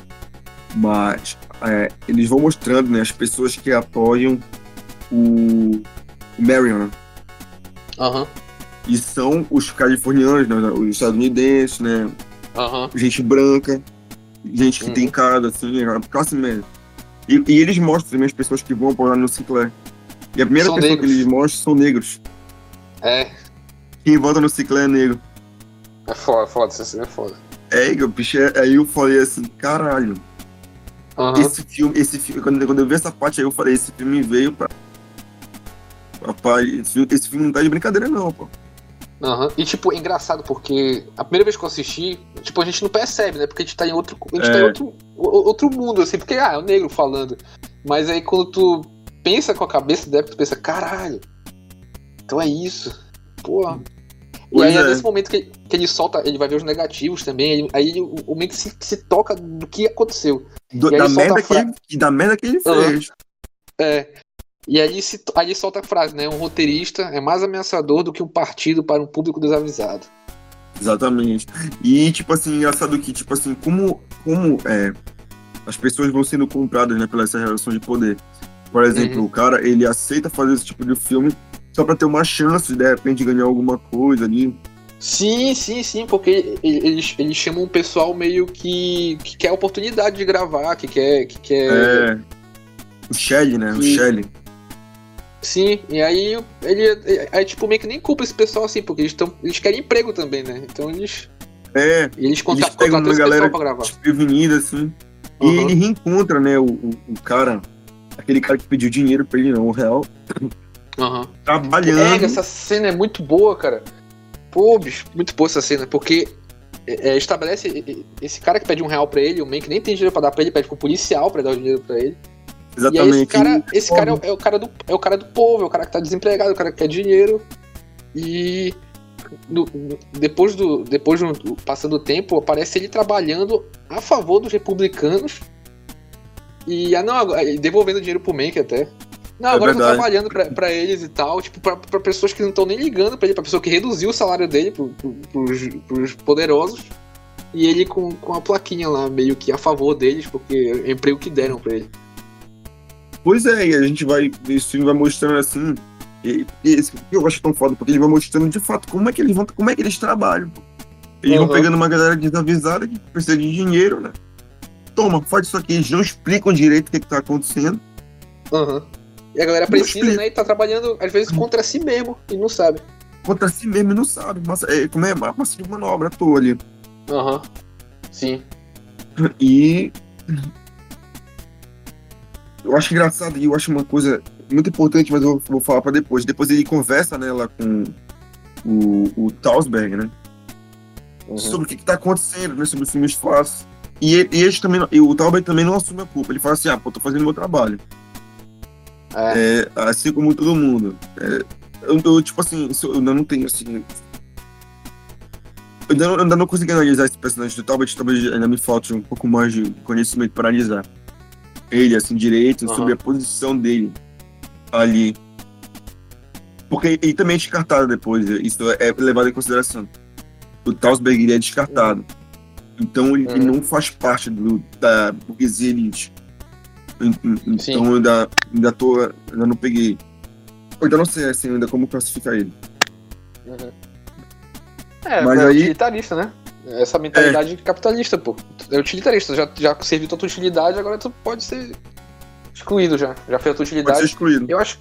mas é, eles vão mostrando né, as pessoas que apoiam o, o Marion? Aham, E são os californianos, né, os estadunidenses, né? aham. Gente branca, gente que Uhum. tem casa, assim, a classe média. E, e eles mostram também as pessoas que vão apoiar no Sinclair. E a primeira São pessoa negros. que eles mostram são negros. É, Quem vota no Sinclair é negro. é foda, foda, cena é foda. É, bicho, é- aí eu falei assim, caralho, Aham. esse filme, esse filme, quando, quando eu vi essa parte aí, eu falei, esse filme veio pra. Rapaz, esse, filme- esse filme não tá de brincadeira, não, pô. Aham. E, tipo, é engraçado porque a primeira vez que eu assisti, tipo, a gente não percebe, né? Porque a gente tá em outro, a gente tá em É. outro, outro mundo, assim, porque, ah, é o negro falando. Mas aí quando tu pensa com a cabeça dela, tu pensa, caralho, então é isso. E aí é nesse momento que, que ele solta, ele vai ver os negativos também, ele- aí ele- o o momento que se, se toca do que aconteceu. Do- E da, merda a que fra- ele, da merda que ele fez. É. E aí se, aí ele solta a frase, né? Um roteirista é mais ameaçador do que um partido para um público desavisado. Exatamente. E, tipo assim, engraçado que, tipo assim, como, como é, as pessoas vão sendo compradas, né, pela essa relação de poder. Por exemplo, Uhum. o cara, ele aceita fazer esse tipo de filme só pra ter uma chance de, de repente, ganhar alguma coisa ali. Sim, sim, sim, porque ele- eles, eles chamam um pessoal meio que, que quer oportunidade de gravar, que quer. Que quer É. O Shelley, né? O E- Shelley. Sim, e aí ele. Aí, tipo, meio que nem culpa esse pessoal assim, porque eles, tão, eles querem emprego também, né? Então eles. É, Eles contra, Eles pegam uma galera pra gravar. desprevenida, assim. E Uhum. ele reencontra, né, o, o, o cara, aquele cara que pediu dinheiro pra ele, não, o real, Aham. trabalhando. É, essa cena é muito boa, cara. Pô, bicho, muito boa essa cena, porque é, é, estabelece esse cara que pede um real pra ele, o man que nem tem dinheiro pra dar pra ele, pede pro policial pra dar o dinheiro pra ele. E aí Exatamente. esse cara, esse cara é, o- é o cara do, é o cara do povo, é o cara que tá desempregado, é o cara que quer dinheiro. E no- no- depois do depois do, do- passando o tempo, aparece ele trabalhando a favor dos republicanos. E ah, não, e devolvendo dinheiro pro Mank até. Não, É agora eu tô verdade. trabalhando pra, pra eles e tal, tipo, pra, pra pessoas que não estão nem ligando pra ele, pra pessoa que reduziu o salário dele pro, pro, pros, pros poderosos. E ele com, com a plaquinha lá, meio que a favor deles, porque é o emprego que deram pra ele. Pois é, e a gente vai, esse filme vai mostrando assim, e, e esse eu acho tão foda, porque ele vai mostrando de fato como é que eles vão, como é que eles trabalham. pô. Eles vão Uhum. pegando uma galera desavisada que precisa de dinheiro, né? Toma, faz isso aqui, eles não explicam direito o que, que tá acontecendo. Aham. E a galera precisa, né? E tá trabalhando, às vezes, contra si mesmo e não sabe. Contra si mesmo e não sabe. Mas, é, como é massa de manobra à toa ali. Aham. Sim. E eu acho engraçado e eu acho uma coisa muito importante, mas eu vou, falar pra depois. Depois ele conversa né, lá com o, o Tausberg, né? Uhum. Sobre o que, que tá acontecendo, né? Sobre os filmes falsos. E, ele, e eles também, e o Tausberg também não assume a culpa. Ele fala assim, ah, pô, tô fazendo meu trabalho. É. É, assim como todo mundo. É, eu, eu, tipo assim, eu ainda não tenho, assim... Eu ainda não, eu ainda não consegui analisar esse personagem do Talbot, talvez ainda me falte um pouco mais de conhecimento para analisar ele, assim, direito, Aham. sobre a posição dele ali. Porque ele também é descartado depois, isso é levado em consideração. O Tausberg, ele é descartado. Então ele, ele Uhum. não faz parte do, da burguesia elite. Sim. Então eu ainda, ainda tô, ainda não peguei. Eu ainda não sei assim, ainda como classificar ele. Uhum. É, Mas é aí- utilitarista, né? Essa mentalidade capitalista, pô. É utilitarista. Já, já serviu tua utilidade, agora tu pode ser excluído já. Já fez a tua Pode ser utilidade. excluído. Eu acho,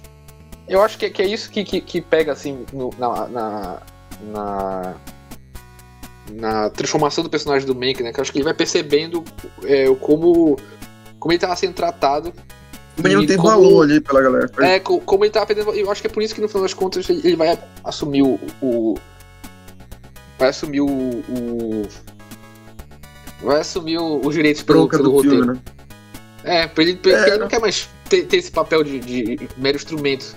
eu acho que, que é isso que, que, que pega, assim, no- na, na, na, na transformação do personagem do Mank, né? Que eu acho que ele vai percebendo é, como, como ele tava sendo tratado. Ele não tem como- valor ali pela galera. É, co- como ele tava perdendo. Eu acho que é por isso que no final das contas ele vai assumir o. o- vai assumir o. o- vai assumir o- os direitos pelo, pelo do roteiro. filme, né? É, pra ele, pra- É. porque ele não quer mais ter, ter esse papel de, de mero instrumento.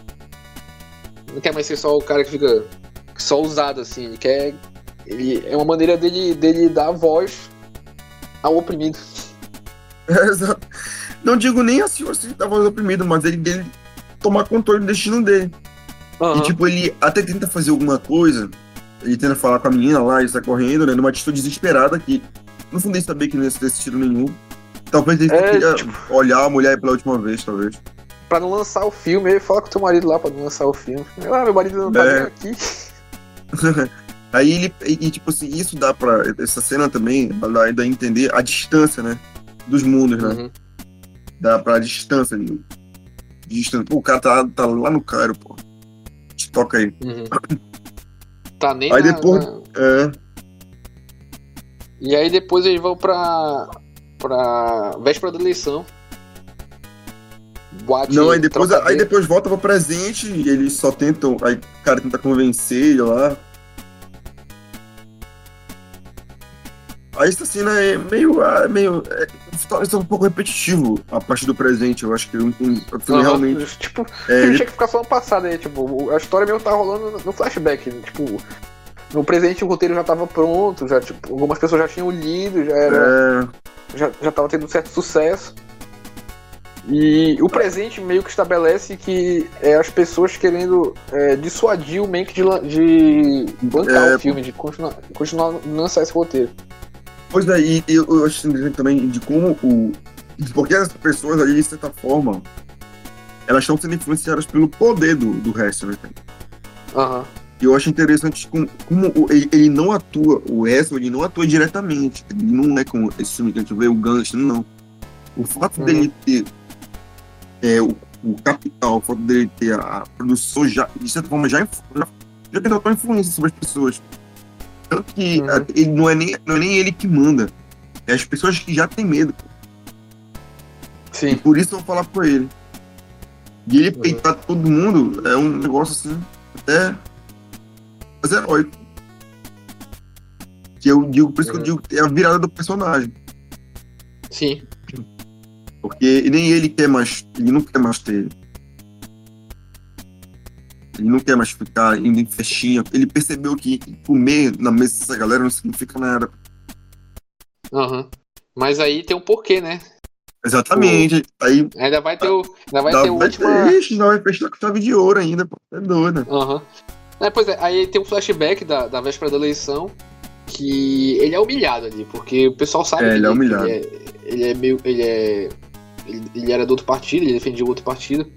Não quer mais ser só o cara que fica só usado, assim. Ele quer. Ele, é uma maneira dele, dele dar voz ao oprimido. Exato. Não digo nem assim, assim, tá voz oprimido, mas ele dele tomar controle do destino dele. Aham. E tipo, ele até tenta fazer alguma coisa, ele tenta falar com a menina lá, ele está correndo, né? Numa atitude desesperada que, no fundo, ele sabia que não ia ter tiro nenhum. talvez ele É, queria tipo- olhar a mulher pela última vez, talvez. Pra não lançar o filme, aí fala com teu marido lá pra não lançar o filme. Ah, meu marido não tá É. nem aqui. Aí ele. E, e, tipo assim, isso dá pra. Essa cena também dá, dá a entender a distância, né? Dos mundos, né? Uhum. Dá pra distância ali. Distância. Pô, o cara tá, tá lá no Cairo, pô. Te toca aí. Uhum. Tá nem Aí na- depois- na- É. E aí depois eles vão pra. pra véspera da eleição. Boate, Não, aí depois, aí depois volta pro presente e eles só tentam. Aí o cara tenta convencer ele lá. Aí essa cena é meio. é meio é, isso é um pouco repetitivo a partir do presente. Eu acho que o o filme realmente. Tipo, É, ele tinha que ficar falando passado aí, tipo, a história mesmo tá rolando no- no flashback, né? tipo, no presente o roteiro já tava pronto, já, tipo, algumas pessoas já tinham lido, já era. é, já, já tava tendo um certo sucesso. E o presente meio que estabelece que é as pessoas querendo é, dissuadir o Mank de, de bancar É, o filme, de continuar, continuar a lançar esse roteiro. Pois é, e eu, acho interessante também de como o. Porque as pessoas ali, de certa forma, elas estão sendo influenciadas pelo poder do, do resto, né? E eu acho interessante como, como o- ele, ele não atua, o resto ele não atua diretamente. Ele não é como esse filme que a gente vê, o Gangster, não. O fato Uhum. dele ter é, o, o capital, o fato dele ter a, a produção já, de certa forma, já, já, já tem total influência sobre as pessoas. Tanto que Uhum. ele não, é nem, não é nem ele que manda. É as pessoas que já têm medo. E Sim. por isso vão falar com ele. E ele Uhum. peitar todo mundo é um negócio assim, até mas heróico. Que eu digo, por isso que eu Uhum. digo que é a virada do personagem. Sim. Porque nem ele quer mais. Ele não quer mais ter. Ele não quer mais ficar indo em festinha. Ele percebeu que comer na mesa dessa galera não significa nada. Aham. Mas aí tem um porquê, né? Exatamente. Aí Ainda vai ter o. Ainda vai ter o último. não vai fechar com chave de ouro ainda, pô. É doido. Aham. É, pois é, aí tem um flashback da, da véspera da eleição que ele é humilhado ali, porque o pessoal sabe É, que ele é humilhado. Ele é, ele é meio. Ele é. Ele, ele era do outro partido, ele defendia o outro partido.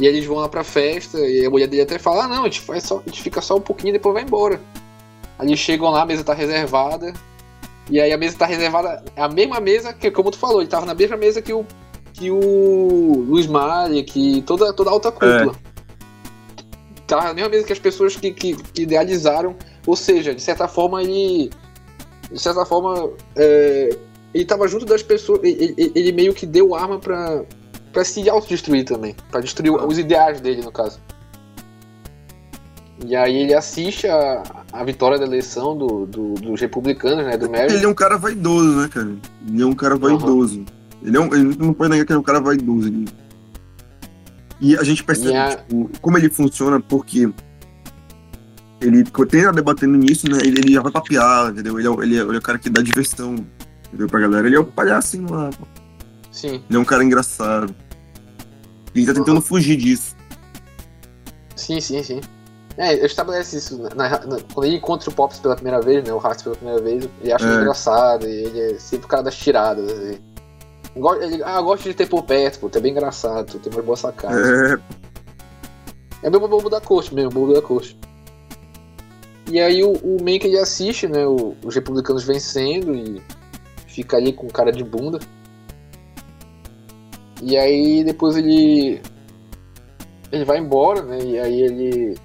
E eles vão lá pra festa, e a mulher dele até fala, ah não, a gente, faz só, a gente fica só um pouquinho e depois vai embora. Aí eles chegam lá, a mesa tá reservada. E aí a mesa tá reservada. É a mesma mesa que, como tu falou, ele tava na mesma mesa que o. Que o Luiz Mari, que toda, toda a alta cúpula. Tava na mesma mesa que as pessoas que, que, que idealizaram. Ou seja, de certa forma ele. De certa forma. é, ele tava junto das pessoas. Ele, ele- ele meio que deu arma pra, pra se autodestruir também. Pra destruir os ideais dele, no caso. E aí ele assiste a, a vitória da eleição do, do- dos republicanos, né? Do Mary. Ele é um cara vaidoso, né, cara? Ele é um cara vaidoso. Ele, é um, ele não pode negar que ele é um cara vaidoso. Ele- E a gente percebe a- tipo, como ele funciona, porque ele tem tá debatendo nisso, né? Ele, ele já vai pra piada, entendeu? Ele é, o- ele, é, ele é o cara que dá diversão entendeu, pra galera. Ele é o palhacinho lá. pô. Sim, Ele é um cara engraçado. Ele tá tentando fugir disso. sim, sim, sim. É, estabelece isso. Na, na- quando ele encontra o Pops pela primeira vez, né? O Hart pela primeira vez, ele acha É. engraçado, e ele é sempre o cara das tiradas. Assim. Ele, ah, eu gosto de ter por perto, pô, tu é bem engraçado, tem umas boas sacadas. É, É mesmo o bobo da corte mesmo, o bobo da corte. E aí o, o Mank ele assiste, né, o- os republicanos vencendo e fica ali com cara de bunda. E aí depois ele ele vai embora, né, e aí ele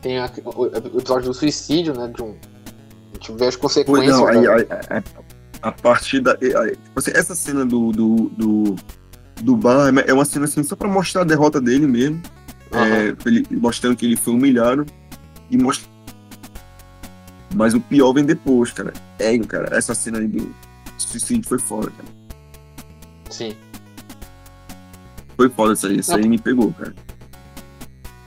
tem a- o, episódio do suicídio, né, de um a gente vê as Pois consequências não, aí, da- aí- aí- a partir da. aí, assim, essa cena do, do, do, do bar é uma cena assim, só pra mostrar a derrota dele mesmo. Aham. é, ele, mostrando que ele foi humilhado. E mostra. Mas o pior vem depois, cara. É, cara, essa cena aí do suicídio foi foda, cara. Sim, Foi foda essa aí. Essa aí me pegou, cara.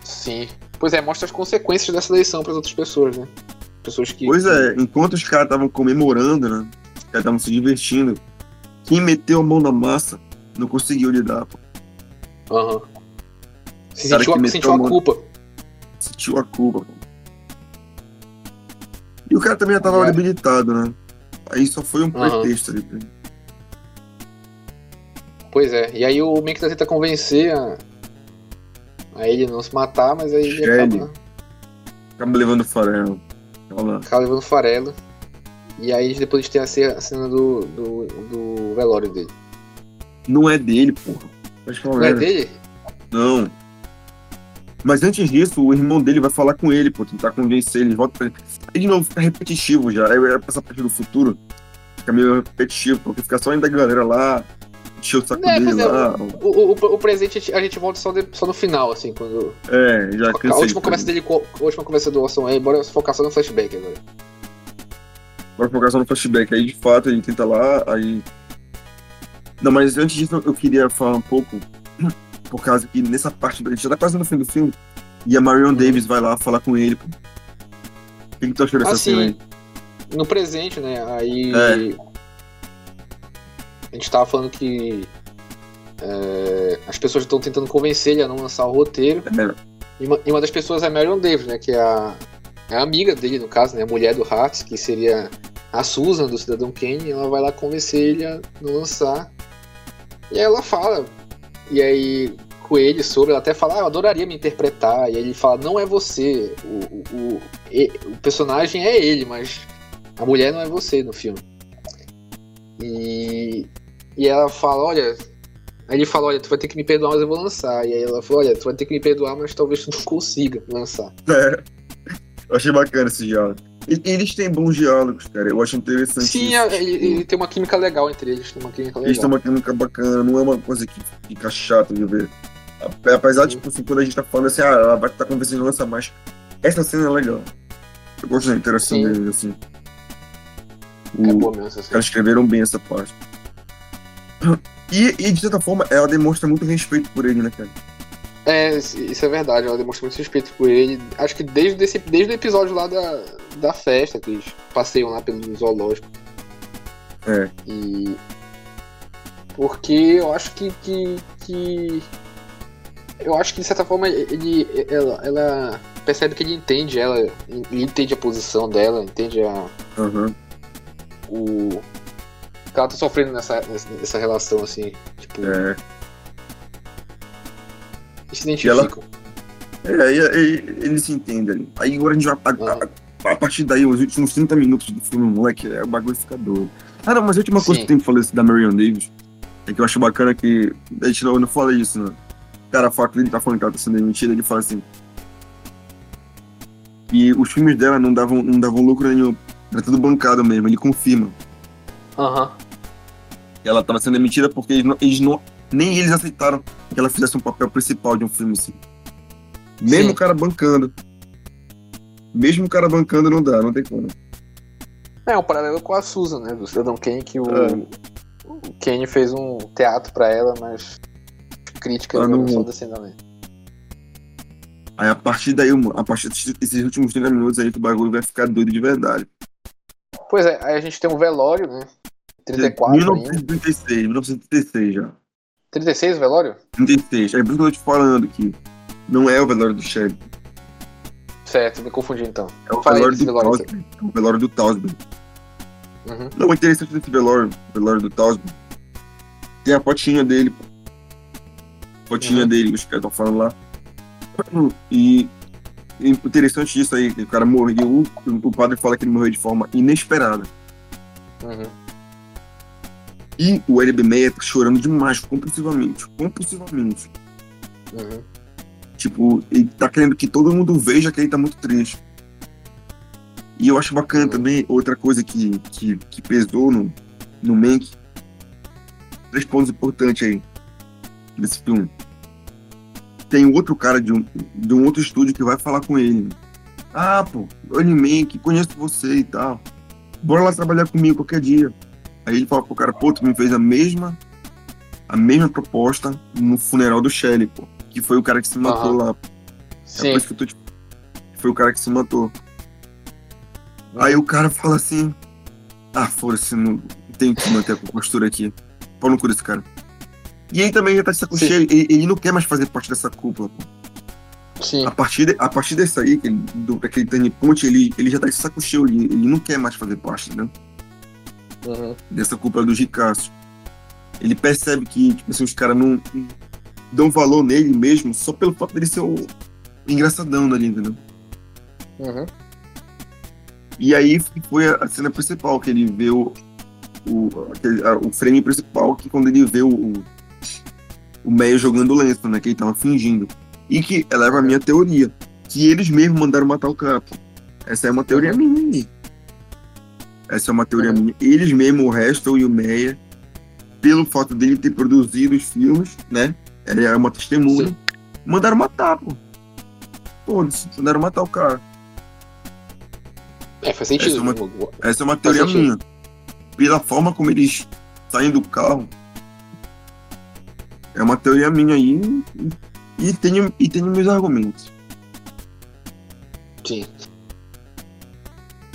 sim. Pois é, mostra as consequências dessa eleição para as outras pessoas, né? Pessoas que Pois é, enquanto os caras estavam comemorando, né? Os caras estavam se divertindo. Quem meteu a mão na massa não conseguiu lidar, pô. Aham. Se Cara sentiu, a, sentiu a a mão- culpa. sentiu a culpa. pô. E o cara também já tava É. habilitado, né? Aí só foi um Aham. pretexto ali. pra ele. Pois é. E aí o Mank tenta convencer a, a ele não se matar, mas aí ele Shelly. acaba, Acaba levando farelo. Acaba levando farelo. E aí depois a gente tem a ce- a cena do, do, do velório dele. Não é dele, porra. Que não, Não é era. dele? Não. Mas antes disso, o irmão dele vai falar com ele, pô, tentar convencer ele. Volta pra ele. Aí de novo fica repetitivo já. Aí é essa parte do futuro. Fica meio repetitivo, porque fica só indo a galera lá, encher o saco É, dele é, lá. O, o, o- presente a gente- a volta só, de- só no final, assim, quando. É, já A, cansei. última conversa dele com a última conversa do Orson aí, bora focar só no flashback agora. Vai focar só no flashback. Aí de fato ele tenta lá, aí. Não, mas antes disso eu queria falar um pouco, por causa que nessa parte, a gente já tá quase no fim do filme, e a Marion Uhum. Davis vai lá falar com ele. Pô. O que, que tu achou dessa Ah, cena aí? No presente, né? Aí. É. A gente tava falando que. é, as pessoas estão tentando convencer ele a não lançar o roteiro. É, E uma, e uma das pessoas é a Marion Davis, né? Que é a, é a amiga dele, no caso, né? A mulher do Hart, que seria a Susan do Cidadão Kane. Ela vai lá convencer ele a não lançar. E aí ela fala. E aí, com ele sobre, ela até fala, ah, eu adoraria me interpretar. E aí ele fala, não é você. O, o, o, o personagem é ele, mas a mulher não é você no filme. E, e ela fala, olha. Aí ele fala, olha, tu vai ter que me perdoar, mas eu vou lançar. E aí ela fala, olha, tu vai ter que me perdoar, mas talvez tu não consiga lançar. É. Eu achei bacana esse diálogo. E, eles têm bons diálogos, cara. Eu acho interessante. Sim, isso. é- ele, ele tem uma química legal entre eles, tem uma química Eles têm legal. uma química bacana, não é uma coisa que fica chata de ver. Ape- Apesar de, tipo assim, quando a gente tá falando assim, ah, ela vai estar conversando de lança mais. Essa cena é legal. Eu gosto da interação Sim. deles, assim. É O- boa mesmo essa cena. caras escreveram bem essa parte. E, e, de certa forma, ela demonstra muito respeito por ele, né, cara? É, isso é verdade, ela demonstra muito respeito por ele. Acho que desde, esse, desde o episódio lá da, da festa, que eles passeiam lá pelo zoológico. É. E. Porque eu acho que. que, que- eu acho que de certa forma ele, ela, ela percebe que ele entende ela, ele entende a posição dela, entende a, Aham. o. que ela tá sofrendo nessa, nessa, relação, assim. Tipo, É. eles se identificam. É, aí aí eles se entendem ali. Aí agora a gente vai. A, a- a partir daí, os últimos 30 minutos do filme, moleque, é o bagulho fica doido. Ah, não, mas a última coisa Sim. que tem que falar da Marion Davis é que eu acho bacana que. A gente não, não fala isso, né? Cara, a fato dele tá falando que ela tá sendo demitida, ele fala assim. E os filmes dela não davam, não davam lucro nenhum. Era tudo bancado mesmo, ele confirma. Aham. Ela tava sendo demitida porque eles não, eles não- nem eles aceitaram que ela fizesse um papel principal de um filme assim. Mesmo Sim. o cara bancando. Mesmo o cara bancando não dá, não tem como. É um paralelo com a Susan, né? Do Cidadão Kane, que o, É. o Kane fez um teatro pra ela, mas críticas Ah, não são também. Aí a partir daí, a partir desses últimos 30 minutos aí que o bagulho vai ficar doido de verdade. Pois é, aí a gente tem um velório, né? 34 ainda. 1936, 1936 já. 36 o velório? 36. Aí por isso que eu tô te falando que não é o velório do Shelly. Certo, me confundi então. É o aí velório do velório. É o velório do Tausberg. Uhum. Não, o interessante desse velório, velório do Tausberg, tem a fotinha dele, pô. Fotinha Uhum. dele, os caras estão falando lá. E, e interessante disso aí, que o cara morreu, o, o padre fala que ele morreu de forma inesperada. Uhum. E o LB Meia tá chorando demais, compulsivamente. Compulsivamente. Uhum. Tipo, ele tá querendo que todo mundo veja que ele tá muito triste. E eu acho bacana Uhum. também, outra coisa que, que, que pesou no, no Mank. Três pontos importantes aí desse filme. Tem outro cara de um, de um outro estúdio que vai falar com ele. Ah, pô, olha Mank, conheço você e tal. Bora lá trabalhar comigo qualquer dia. Aí ele fala pro cara, pô, tu me fez a mesma a mesma proposta no funeral do Shelley, pô. Que foi o cara que se matou Aham. lá. É Sim. por isso que eu tô te... Foi o cara que se matou. Aí o cara fala assim: Ah, foda-se, não tenho que manter a postura aqui. Pau no cu desse cara. E aí também já tá de saco cheio. Ele, ele não quer mais fazer parte dessa cúpula, pô. Sim. A partir, de, a partir desse aí, que ele, do, daquele Tiny Ponte, ele, ele já tá de saco cheio. Ele, ele não quer mais fazer parte, né? Uhum. Dessa cúpula dos ricaços. Ele percebe que, tipo assim, os caras não dão valor nele mesmo só pelo fato dele ser o engraçadão dali, entendeu? Uhum. E aí foi a cena principal, que ele vê o, o, aquele- a- o frame principal, que quando ele vê o, o Meia jogando lenço, né? Que ele tava fingindo. E que eleva a minha teoria. Que eles mesmos mandaram matar o cara. pô. Essa é uma teoria minha. Essa é uma teoria Uhum. minha. Eles mesmos, o Reston e o Meia, pelo fato dele ter produzido os filmes, né? Ele é uma testemunha. Sim. Mandaram matar, pô. Mandaram matar o cara. É, faz sentido. Essa é uma-? Essa é uma teoria sentido. minha. Pela forma como eles saem do carro. É uma teoria minha aí. e- E tenho, e tenho meus argumentos. Sim.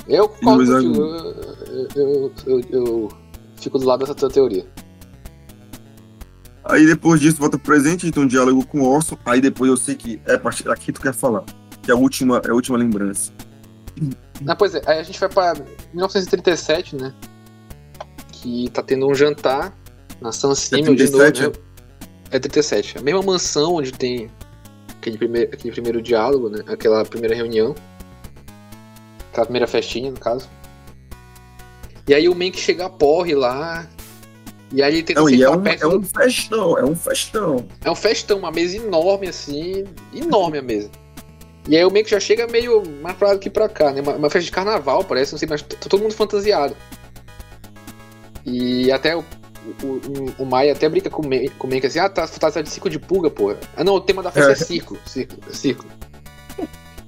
Eu concordo Mas, contigo. Eu, eu, eu, eu fico do lado dessa tua teoria. Aí depois disso, volta pro presente, tem um diálogo com o Orson. Aí depois eu sei que é a partir daqui que tu quer falar. Que é a última, é a última lembrança. Ah, pois é, aí a gente vai pra 1937, né? Que tá tendo um jantar na San Simeon de novo. 37? Né? É 37. A mesma mansão onde tem aquele primeiro, aquele primeiro diálogo, né? Aquela primeira reunião. Aquela primeira festinha, no caso. E aí o Mank chega a porre lá. E aí ele tenta Não, e é sentar um, é um festão, é um festão. É um festão, uma mesa enorme assim, enorme a mesa. E aí o que já chega meio mais pra lá do que pra cá, né? Uma, uma festa de carnaval, parece, não sei, mas tá todo mundo fantasiado. E até o, o, o, Maia até brinca com o Mank assim, ah, tá fantasiado de circo de pulga, pô. Ah não, o tema da festa é, É. circo, circo, circo.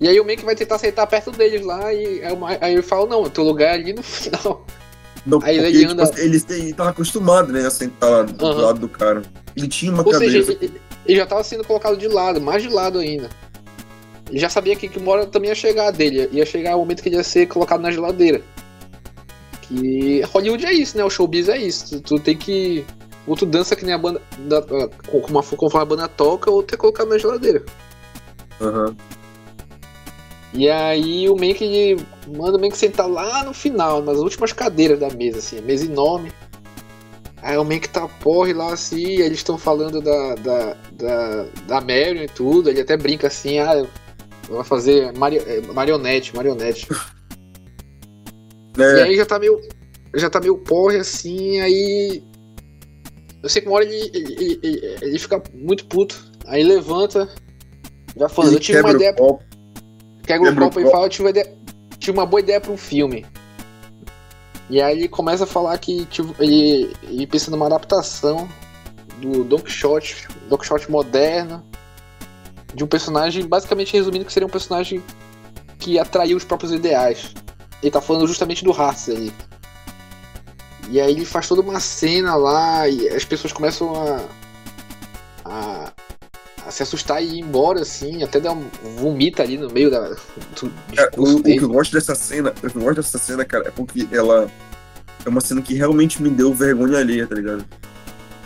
E aí o Mank vai tentar sentar perto deles lá, e aí, o Maia- aí ele fala, não, o teu lugar é ali no final. Não, Aí ele tipo anda- assim, ele, ele tava acostumado, né, a sentar do Aham. lado do cara. Ele tinha uma Ou cadeira. seja, ele, ele já tava sendo colocado de lado, mais de lado ainda. Ele já sabia que, que uma hora também ia chegar dele, ia chegar o momento que ele ia ser colocado na geladeira. Que Hollywood é isso, né? O showbiz é isso. Tu, tu tem que. Ou tu dança que nem a banda. Da, com- com uma, conforme a banda toca, ou tu é colocado na geladeira. Aham. E aí o Mank ele manda o Mank sentar lá no final, nas últimas cadeiras da mesa, assim, mesa enorme. Aí o Mank tá porre lá assim, eles estão falando da, da, da, da Marion e tudo, ele até brinca assim, ah, vai fazer mari- eh, marionete, marionete. E É, aí já tá meio. Já tá meio porre assim, aí. Eu sei que uma hora ele, ele, ele- ele- fica muito puto. Aí levanta. Já falando, eu tive uma ideia Quebra o copo e fala, tive uma, ideia, tive uma boa ideia pra um filme. E aí ele começa a falar que tive- ele, ele pensa numa adaptação do Don Quixote, Don Quixote moderno, de um personagem, basicamente resumindo, que seria um personagem que atraiu os próprios ideais. Ele tá falando justamente do Hearts ali. E aí ele faz toda uma cena lá e as pessoas começam a, a se assustar e ir embora, assim, até dar um vomita ali no meio da, do Cara, o, o que eu gosto dessa cena, o que eu gosto dessa cena, cara, é porque ela é uma cena que realmente me deu vergonha alheia, tá ligado?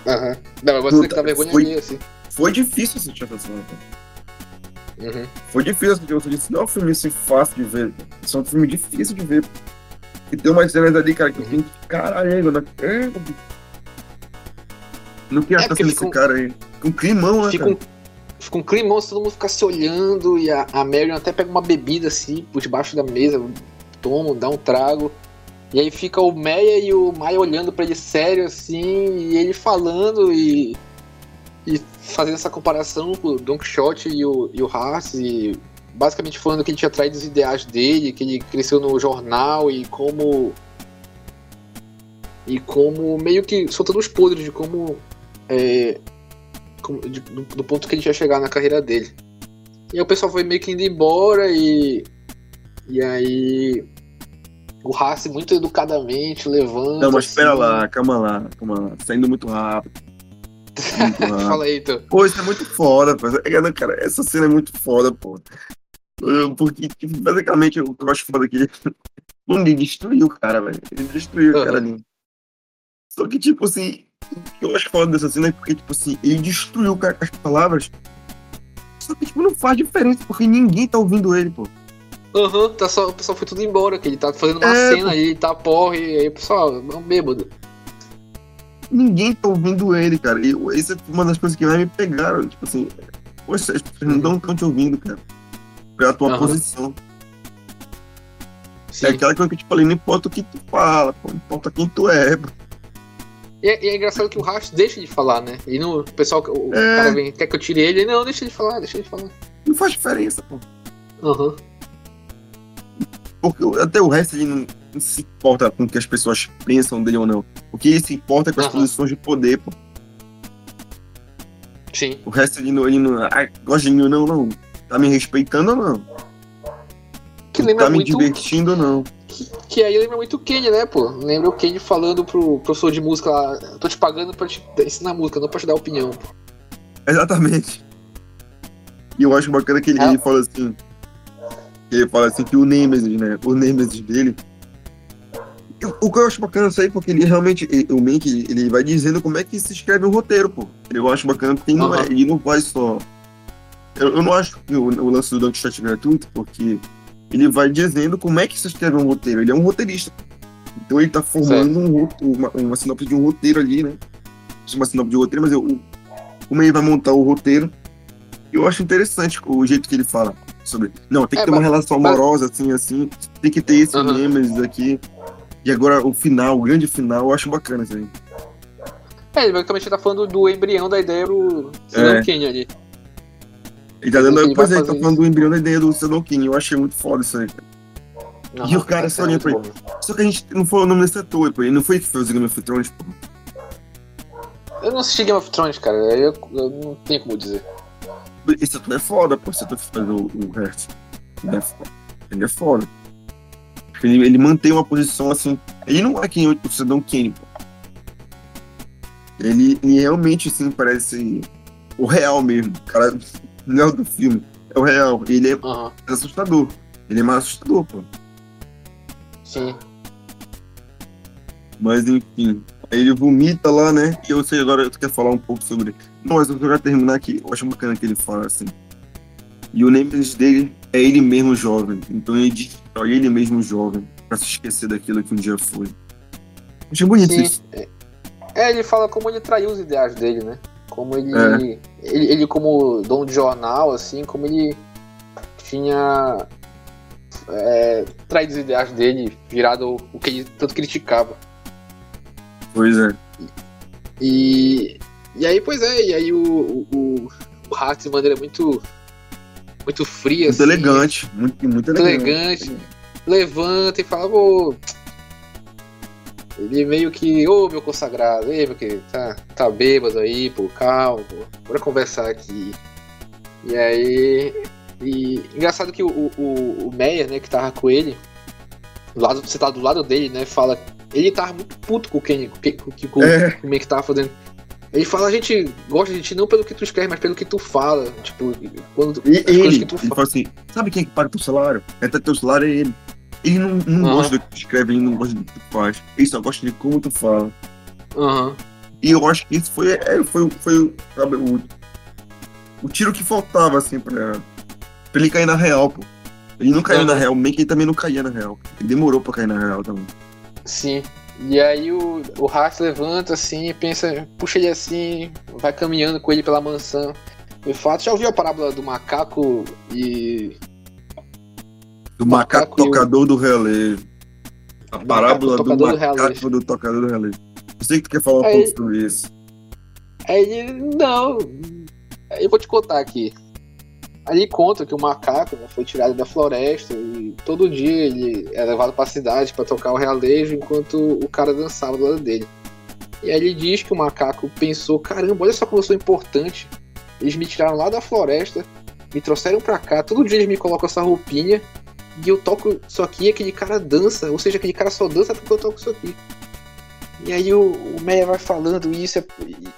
Aham. Não, mas você que tá vergonha foi- ali, assim. Foi difícil assistir essa cena, cara. Uhum. Foi difícil assistir essa cena. Não é um filme assim fácil de ver. Isso é um filme difícil de ver. E tem umas cenas ali, cara, que eu fico, caralho, eu não quero É, porque sendo esse um- cara aí. Com climão, né, Fica cara? um, fica um climão, todo mundo ficar se olhando e a, a Marion até pega uma bebida assim, por debaixo da mesa, toma, dá um trago. E aí fica o Meia e o Maia olhando pra ele sério assim, e ele falando e, e fazendo essa comparação com o Don Quixote e o, e o Haas, e basicamente falando que ele tinha traído os ideais dele, que ele cresceu no jornal e como. E como meio que soltando os podres de como. é, do, do ponto que ele ia chegar na carreira dele. E aí o pessoal foi meio que indo embora e. E aí. O Haas muito educadamente levanta. Não, mas espera assim. lá, calma lá, calma lá. Tá indo muito rápido. Muito rápido. Fala aí, então. Pô, isso é muito foda, pô. É, Cara, essa cena é muito foda, pô. Porque, tipo, basicamente, o que eu acho foda é que ele, Mano, ele destruiu o cara, velho. Ele destruiu o cara ali. Só que, tipo assim, eu acho foda dessa cena é porque, tipo assim, ele destruiu cara com as palavras. Só que, tipo, não faz diferença, porque ninguém tá ouvindo ele, pô. Aham, tá só, o pessoal foi tudo embora, que ele tá fazendo uma É, cena pô. aí, tá porre, e aí o pessoal, é um bêbado. ninguém tá ouvindo ele, cara. E isso é uma das coisas que mais me pegaram. Tipo assim, poxa, as pessoas não estão te ouvindo, cara. Pela tua Aham. posição. Sim. É aquela coisa que eu te falei, não importa o que tu fala, pô, não importa quem tu é. pô. E é, e é engraçado que o Rastro deixa de falar, né? E no, o pessoal, o É. cara vem, quer que eu tire ele? Não, deixa ele falar, deixa ele falar. Não faz diferença, pô. Aham. Porque até o resto ele não, não se importa com o que as pessoas pensam dele ou não. O que ele se importa é com as Aham. posições de poder, pô. Sim. O resto ele não, ele não. Ah, gosta de mim ou não, não. Tá me respeitando ou não? Que lembra tá me muito. divertindo ou não? Que, que aí lembra muito o Kenny, né, pô? Lembra o Kenny falando pro professor de música lá: "Eu tô te pagando pra te ensinar música, não pra te dar opinião. Exatamente. E eu acho bacana que ele, É. ele fala assim. Ele fala assim que o Nemesis, né? O Nemesis dele. eu- O que eu acho bacana isso aí, porque ele realmente. ele- O Mank, ele vai dizendo como é que se escreve um roteiro, pô. Eu acho bacana porque ele não, é, Aham. ele não vai só. Eu, eu não acho que o, o lance do Don't Chat gratuito, porque ele vai dizendo como é que se escreve um roteiro. Ele é um roteirista. Então ele tá formando um, uma, uma sinopse de um roteiro ali, né? Uma sinopse de roteiro, mas eu, como ele vai montar o roteiro. Eu acho interessante o jeito que ele fala sobre. Não, tem que É, ter uma relação mas- amorosa, assim, assim. Tem que ter esse Aham. Nemesis aqui. E agora o final, o grande final, eu acho bacana isso aí. É, ele basicamente tá falando do embrião da ideia do É. Cidadão Kenny ali. Ele tá dando. Ele pois é, ele tá falando do embrião da ideia do King. Eu achei muito foda isso aí. Aham, E o cara só muito pra boa. Só que a gente não falou o nome desse ator, pô. Ele não foi que fez o Game of Thrones, pô. Eu não assisti Game of Thrones, cara. Eu, eu não tenho como dizer. Esse ator é foda, pô. Esse ator faz o, o Hurt. Ele é foda. Ele é foda. Ele, ele mantém uma posição assim. Ele não é quem é o Cidadão Kane, pô. Ele, ele realmente, assim, parece o real mesmo. O cara não é o do filme. É o real. Ele é Aham, assustador. Ele é mais assustador, pô. sim. Mas enfim. Aí ele vomita lá, né? E eu sei agora, tu quer falar um pouco sobre. Não, mas eu quero terminar aqui. Eu acho bacana que ele fala assim. E o Nemesis dele é ele mesmo jovem. Então ele destrói ele mesmo jovem. Pra se esquecer daquilo que um dia foi. Achei bonito Sim. isso. É, ele fala como ele traiu os ideais dele, né? Como ele, É. ele. Ele, como dono de jornal, assim, como ele tinha é, traído os ideais dele, virado o que ele tanto criticava. Pois é. E, e aí, pois é, e aí o, o, o, o Hart de maneira muito, muito fria, Muito assim, elegante. Muito, muito muito elegante. elegante, levanta e fala, ô. Ele meio que, ô meu consagrado, ei meu querido, tá, tá bêbado aí, pô, calma, pô, bora conversar aqui. E aí. E engraçado que o, o, o Meyer, né, que tava com ele, do lado, você tá do lado dele, né, fala. Ele tava muito puto com o Kenny, com, com, que- com É. o que tava fazendo. Ele fala, a gente gosta de ti não pelo que tu escreve, mas pelo que tu fala. Tipo, quando E as coisas ele, que tu ele fala. fala assim: sabe quem é que paga teu salário? Tá teu salário é ele. Ele não, não Aham. gosta do que tu escreve, ele não gosta do que tu faz. Ele só gosta de como tu fala. Aham. E eu acho que isso foi, é, foi, foi sabe, o, o tiro que faltava, assim, pra, pra ele cair na real, pô. Ele não caiu Aham. na real, meio que ele também não caía na real. Ele demorou pra cair na real também. Sim. E aí o, o Hart levanta assim e pensa, puxa ele assim, vai caminhando com ele pela mansão. De fato, já ouviu a parábola do macaco e. Do Macaco macaco tocador do relevo. A Macaco parábola do tocador do macaco do tocador do relevo. Eu sei que tu quer falar um Aí- pouco sobre isso. Aí ele. Não. Eu vou te contar aqui. Ali conta que o macaco né, foi tirado da floresta e todo dia ele é levado pra cidade pra tocar o realejo enquanto o cara dançava do lado dele. E aí ele diz que o macaco pensou: caramba, olha só como eu sou importante. Eles me tiraram lá da floresta, me trouxeram pra cá, todo dia eles me colocam essa roupinha e eu toco isso aqui e aquele cara dança. Ou seja, aquele cara só dança porque eu toco isso aqui. E aí o, o Meia vai falando isso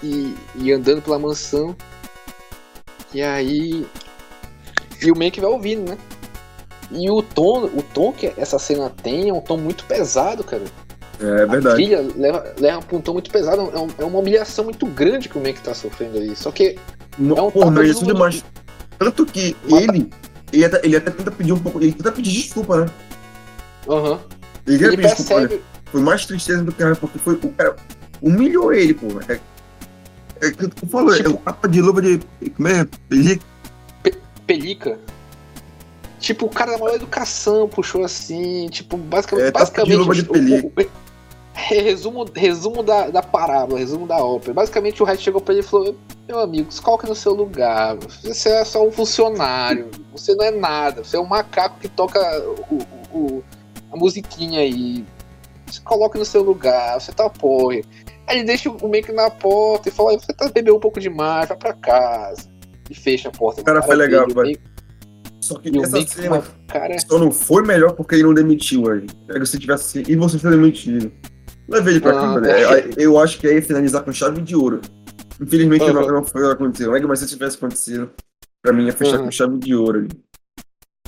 e, e- andando pela mansão. E aí. E o Mank vai ouvindo, né? E o tom, o tom que essa cena tem é um tom muito pesado, cara. É A verdade. trilha leva, leva pra um tom muito pesado. É, um- é uma humilhação muito grande que o Mank tá sofrendo ali. Só que. Não, É um de isso demais. Tanto que Mata- ele, ele até, ele até tenta pedir um pouco, ele tenta pedir desculpa, né? Aham. Ele, tenta Ele pedir desculpa, olha, percebe. foi mais tristeza do que era, porque foi o cara. humilhou ele, pô. É, é que tu falou, Tipo- é o capa de luva de. Como é? Pelica. Pelica. Tipo, o cara da maior educação puxou assim, tipo, basicamente. É, tapa de basicamente luva de pelica. o- o- resumo, resumo da, da parábola, resumo da ópera. Basicamente o resto chegou pra ele e falou: Meu amigo, se coloca no seu lugar. Você é só um funcionário. Você não é nada. Você é um macaco que toca o, o- a musiquinha aí. Se coloca no seu lugar. Você tá apoio. Aí ele deixa o Make na porta e fala: Você tá bebendo um pouco demais, vai pra casa. E fecha a porta. O cara foi legal, dele. vai. E o Só que e o essa Mick, cena cara. só não foi melhor porque ele não demitiu ele. Pega se tivesse. E você foi demitido. Levei ele pra Ah, câmara. é. É, Eu acho que aí ia finalizar com chave de ouro. Infelizmente Aham. não, não foi o que aconteceu. Mas- Mas se tivesse acontecido, pra mim ia fechar Aham. com chave de ouro ali.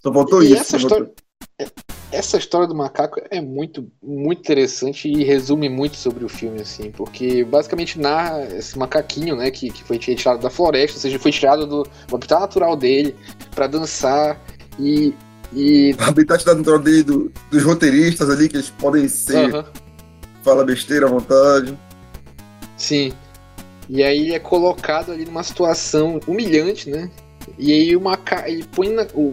Só faltou E isso. essa história, essa história do macaco é muito, muito interessante e resume muito sobre o filme, assim, porque basicamente narra esse macaquinho, né, que, que foi tirado da floresta, ou seja, foi tirado do, do habitat natural dele pra dançar e. e O habitat natural dele, do- dos roteiristas ali, que eles podem ser, Aham, fala besteira à vontade. sim. E aí ele é colocado ali numa situação humilhante, né? E aí o macaco, ele põe na, o-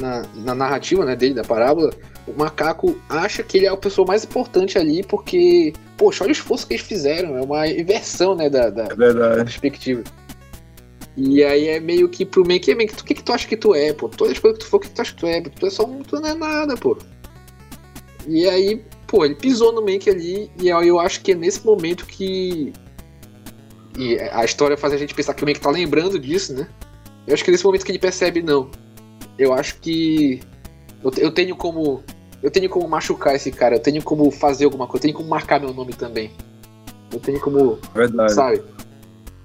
na, na narrativa né, dele, da parábola, o macaco acha que ele é a pessoa mais importante ali, porque, poxa, olha o esforço que eles fizeram, é uma inversão, né, da, da, É da perspectiva. E aí é meio que pro meio que, meio que tu- o que, que tu acha que tu é, pô? Todas as coisas que tu for, o que, que tu acha que tu é? Tu é só um, tu não é nada, pô. E aí, pô, ele pisou no Mank ali, e aí eu acho que é nesse momento que. E a história faz a gente pensar que o Mank tá lembrando disso, né? Eu acho que é nesse momento que ele percebe, não. Eu acho que. Eu tenho como. Eu tenho como machucar esse cara, eu tenho como fazer alguma coisa, eu tenho como marcar meu nome também. Eu tenho como Verdade. sabe?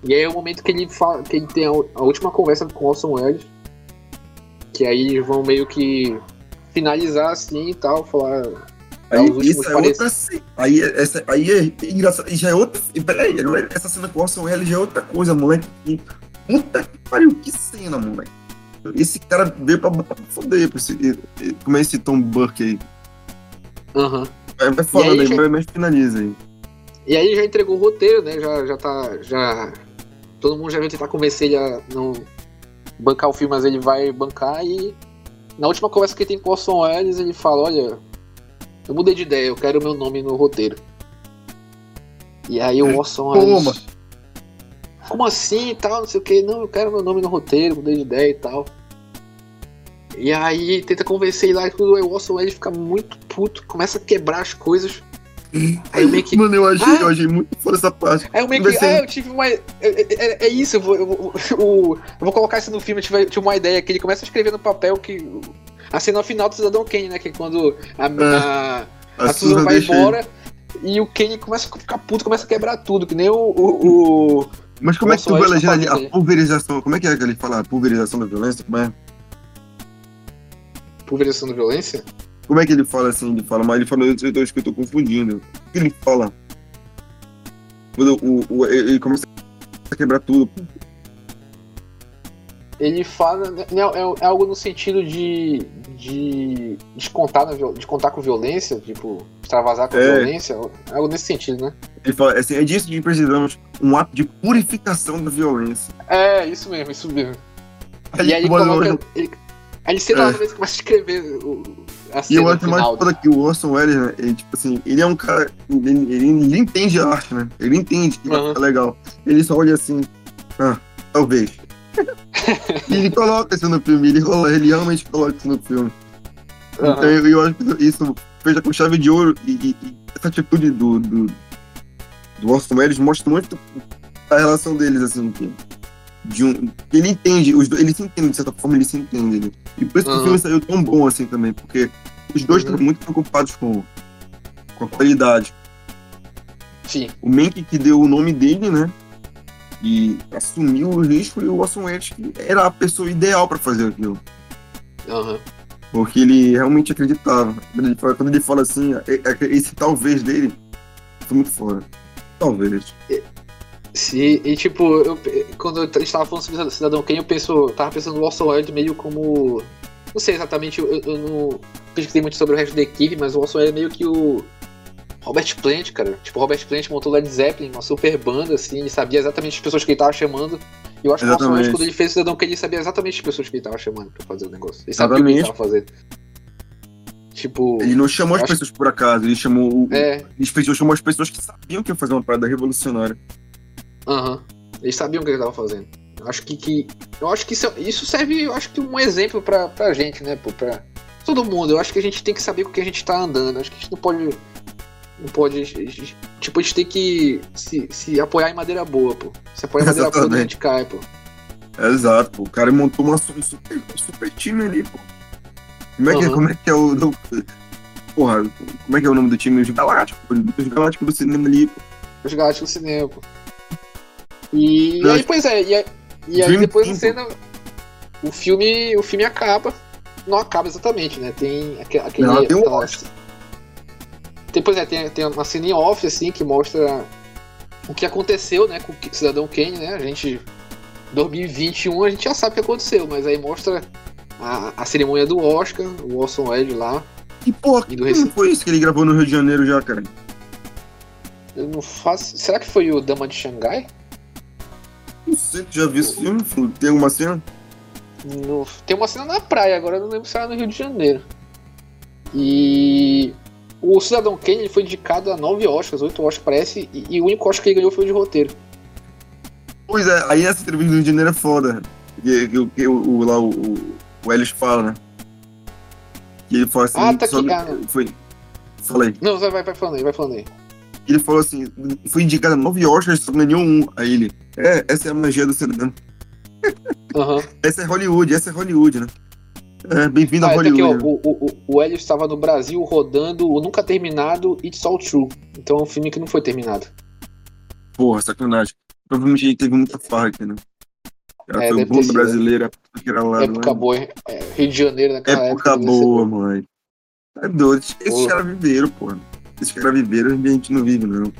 E aí é o momento que ele fala, que ele tem a, a última conversa com o Orson Welles, que aí eles vão meio que finalizar assim e tal, falar. Aí, últimos isso é outra cena. Aí, é- essa, aí é engraçado. e Já é outra. e Peraí, não é- essa cena com o Orson Welles já é outra coisa, moleque. Puta que pariu, que cena, moleque. Esse cara veio pra, pra foder. Pra esse, como é esse Tom Burke aí? Aham. Vai, vai falando aí, já- mas, mas finaliza aí. E aí já entregou o roteiro, né? Já, já tá. Já. Todo mundo já vai tentar convencer ele a não bancar o filme, mas ele vai bancar e. Na última conversa que ele tem com o Orson Welles, ele fala, olha, eu mudei de ideia, eu quero meu nome no roteiro. E aí o Orson Welles. Toma. Como assim e tal, não sei o que, não, eu quero meu nome no roteiro, mudei de ideia e tal. E aí tenta convencer ele lá e tudo, aí o Orson Welles fica muito puto, começa a quebrar as coisas. Aí o meio que. Mano, eu achei, Ah! eu achei muito foda essa parte. Aí eu meio que, ah, eu tive uma. É, é- é isso, eu vou, eu, vou, eu vou colocar isso no filme, eu tive, tive uma ideia que ele começa a escrever no papel que. A cena final do Cidadão Kane, né? Que é quando a, a, A, a Susan vai deixa ele. embora e o Kane começa a ficar puto, começa a quebrar tudo, que nem o. o, o- Mas como é que tu vai legenda ali? A pulverização. Como é que é que ele fala? A pulverização da violência? Como é? pulverização da violência? Como é que ele fala assim? Ele fala, mas ele fala, eu, eu, acho que eu tô confundindo. O que ele fala? Quando o, o, ele começa a quebrar tudo. Ele fala. né, É, é algo no sentido de. de descontar, na, descontar com violência, tipo, extravasar com É. violência, é algo nesse sentido, né? Ele fala assim, é disso que precisamos, um ato de purificação da violência. É, isso mesmo, isso mesmo. Aí, e aí ele coloca. Ele, aí ele senta É. lá e começa a escrever o, a E eu acho mais foda que o Orson Welles, né? Ele, tipo assim, ele é um cara. Ele, ele, ele entende arte, né? Ele entende que Aham. é legal. Ele só olha assim, ah, talvez. Ele coloca isso no filme, ele, rola- ele realmente coloca isso no filme. Então Aham. eu, eu acho que isso fecha com chave de ouro e, e- e essa atitude do, do, do Orson Welles mostra muito a relação deles, assim, que, de um, ele entende, os dois, eles se entendem, de certa forma, eles se entendem. né? E por isso que o filme saiu tão bom assim também, porque os dois Uhum. estão muito preocupados com, com a qualidade. Sim. O Mank que deu o nome dele, né? E assumiu o risco e o Orson Welles que era a pessoa ideal para fazer aquilo. Aham. Porque ele realmente acreditava. Quando ele fala, quando ele fala assim, é- é- esse talvez dele foi muito foda. Talvez. Sim, e tipo, eu, quando a gente tava falando sobre Cidadão Kane, eu penso, tava pensando no Orson Welles meio como. Não sei exatamente, eu, eu não pesquisei muito sobre o resto da equipe, mas o Orson Welles é meio que o. Robert Plant, cara. Tipo, Robert Plant montou Led Zeppelin, uma super banda, assim, ele sabia exatamente as pessoas que ele tava chamando. E eu acho que o Orson Welles, quando ele fez o Cidadão que ele sabia exatamente as pessoas que ele tava chamando pra fazer o negócio. Ele sabia o que ele tava fazendo. Tipo. Ele não chamou as pessoas que... por acaso, ele chamou. É. Ele chamou as pessoas que sabiam que ia fazer uma parada revolucionária. Aham. Uhum. Eles sabiam o que ele tava fazendo. Eu acho que, que eu acho que isso, isso serve, eu acho que um exemplo pra, pra gente, né, pô, pra todo mundo. Eu acho que a gente tem que saber com o que a gente tá andando. Eu acho que a gente não pode não pode tipo a gente tem que se, se apoiar em madeira boa, pô. Se apoiar em madeira boa, a gente cai, pô. Exato, pô. O cara montou uma super, super time ali, pô. Como é, que, uhum. como é que é o. Do, porra, como é que é o nome do time? Os Galácticos, os Galácticos do cinema ali, pô. Os Galácticos do cinema, pô. E, e aí, pois é, e aí, e aí depois da cena. O filme, o filme acaba. Não acaba exatamente, né? Tem aquele. Não, tem um aquela, tem, pois é, tem, tem uma cena em off, assim, que mostra o que aconteceu, né, com o Cidadão Kane, né? A gente. 2021 a gente já sabe o que aconteceu, mas aí mostra a, a cerimônia do Oscar, o Orson Welles lá. E porra, que não foi isso que ele gravou no Rio de Janeiro já, cara? Eu não faço. Será que foi o Dama de Xangai? Não sei, já viu esse filme? Tem alguma cena? No... Tem uma cena na praia, agora eu não lembro se era no Rio de Janeiro. E o Cidadão Kane foi indicado a nove Oscars, oito Oscars parece, e, e, o único Oscar que ele ganhou foi o de roteiro. Pois é, aí essa entrevista do Rio de Janeiro é foda. Que, que, que o, o, lá o, o Ellis fala, né? Que ele fala assim. Ah, tá aqui, cara. Foi. Falei. Não, vai, vai falando aí, vai falando aí. Ele falou assim: foi indicado a nove Oscars, só ganhou um. Aí ele. É, essa é a magia do cinema. Uhum. essa é Hollywood, essa é Hollywood, né? É, bem-vindo ah, a Hollywood. Aqui, ó, o, o, o Hélio estava no Brasil rodando o nunca terminado It's All True. Então é um filme que não foi terminado. Porra, sacanagem. Provavelmente ele teve muita farra aqui, né? Ela é, foi o bom brasileiro, que era lá. Época boa, é, Rio de Janeiro naquela época. Época boa, mãe. É doido. Esses caras viveram, pô. Esses caras viveram, a gente não vive, não.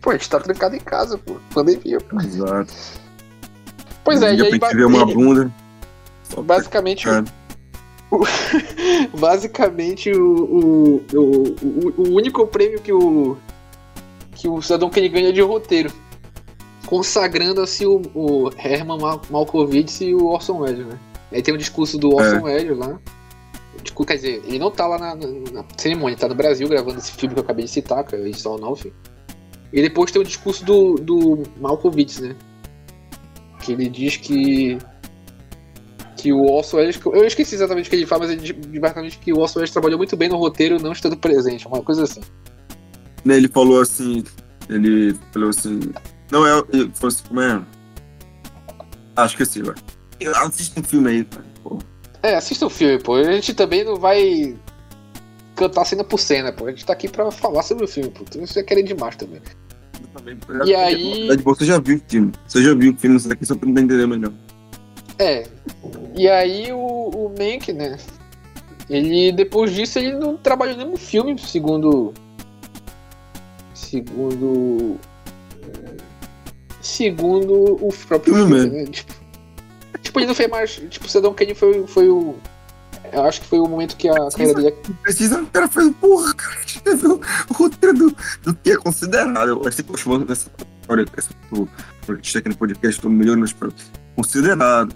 Pô, a gente tá trancado em casa, pô. Pandemia, pô. Exato. Pois é, e aí... Pra ver uma bunda. Basicamente... basicamente o, o, o, o, único prêmio que o que o Cidadão Kane ganha é de roteiro consagrando assim o, o Herman Malkovich e o Orson Welles, né? Aí tem o um discurso do Orson é. Welles lá. Tipo, quer dizer, ele não tá lá na, na, na, cerimônia, ele tá no Brasil gravando esse filme que eu acabei de citar, que é Edição Nove. E depois tem o discurso do, do Malkovich, né? Que ele diz que que o Orson Welles, eu esqueci exatamente o que ele fala, mas ele basicamente que o Orson Welles trabalhou muito bem no roteiro, não estando presente, uma coisa assim. Né, ele falou assim, ele falou assim, não é, ele falou assim, como é? Ah, esqueci, vai. Assista um filme aí, pô. É, assista um filme, pô. A gente também não vai cantar cena por cena, pô. A gente tá aqui pra falar sobre o filme, pô. Então você é querer demais também. E aí. Você já viu o filme. Você já viu o filme, isso daqui só pra não entender melhor. É. E aí o, o Mank, né? Ele, depois disso, ele não trabalhou nenhum filme, segundo. Segundo. Segundo o próprio filme. Né? Tipo, tipo, ele não fez mais. Tipo, o Saddam Kane foi, foi o. Eu acho que foi o momento que a precisa, carreira dele. Precisa, o cara fez. Porra, cara, teve o, roteiro do, do que é considerado. Eu acho que você nessa história, essa, a gente aqui no podcast, estou melhorando, mas considerado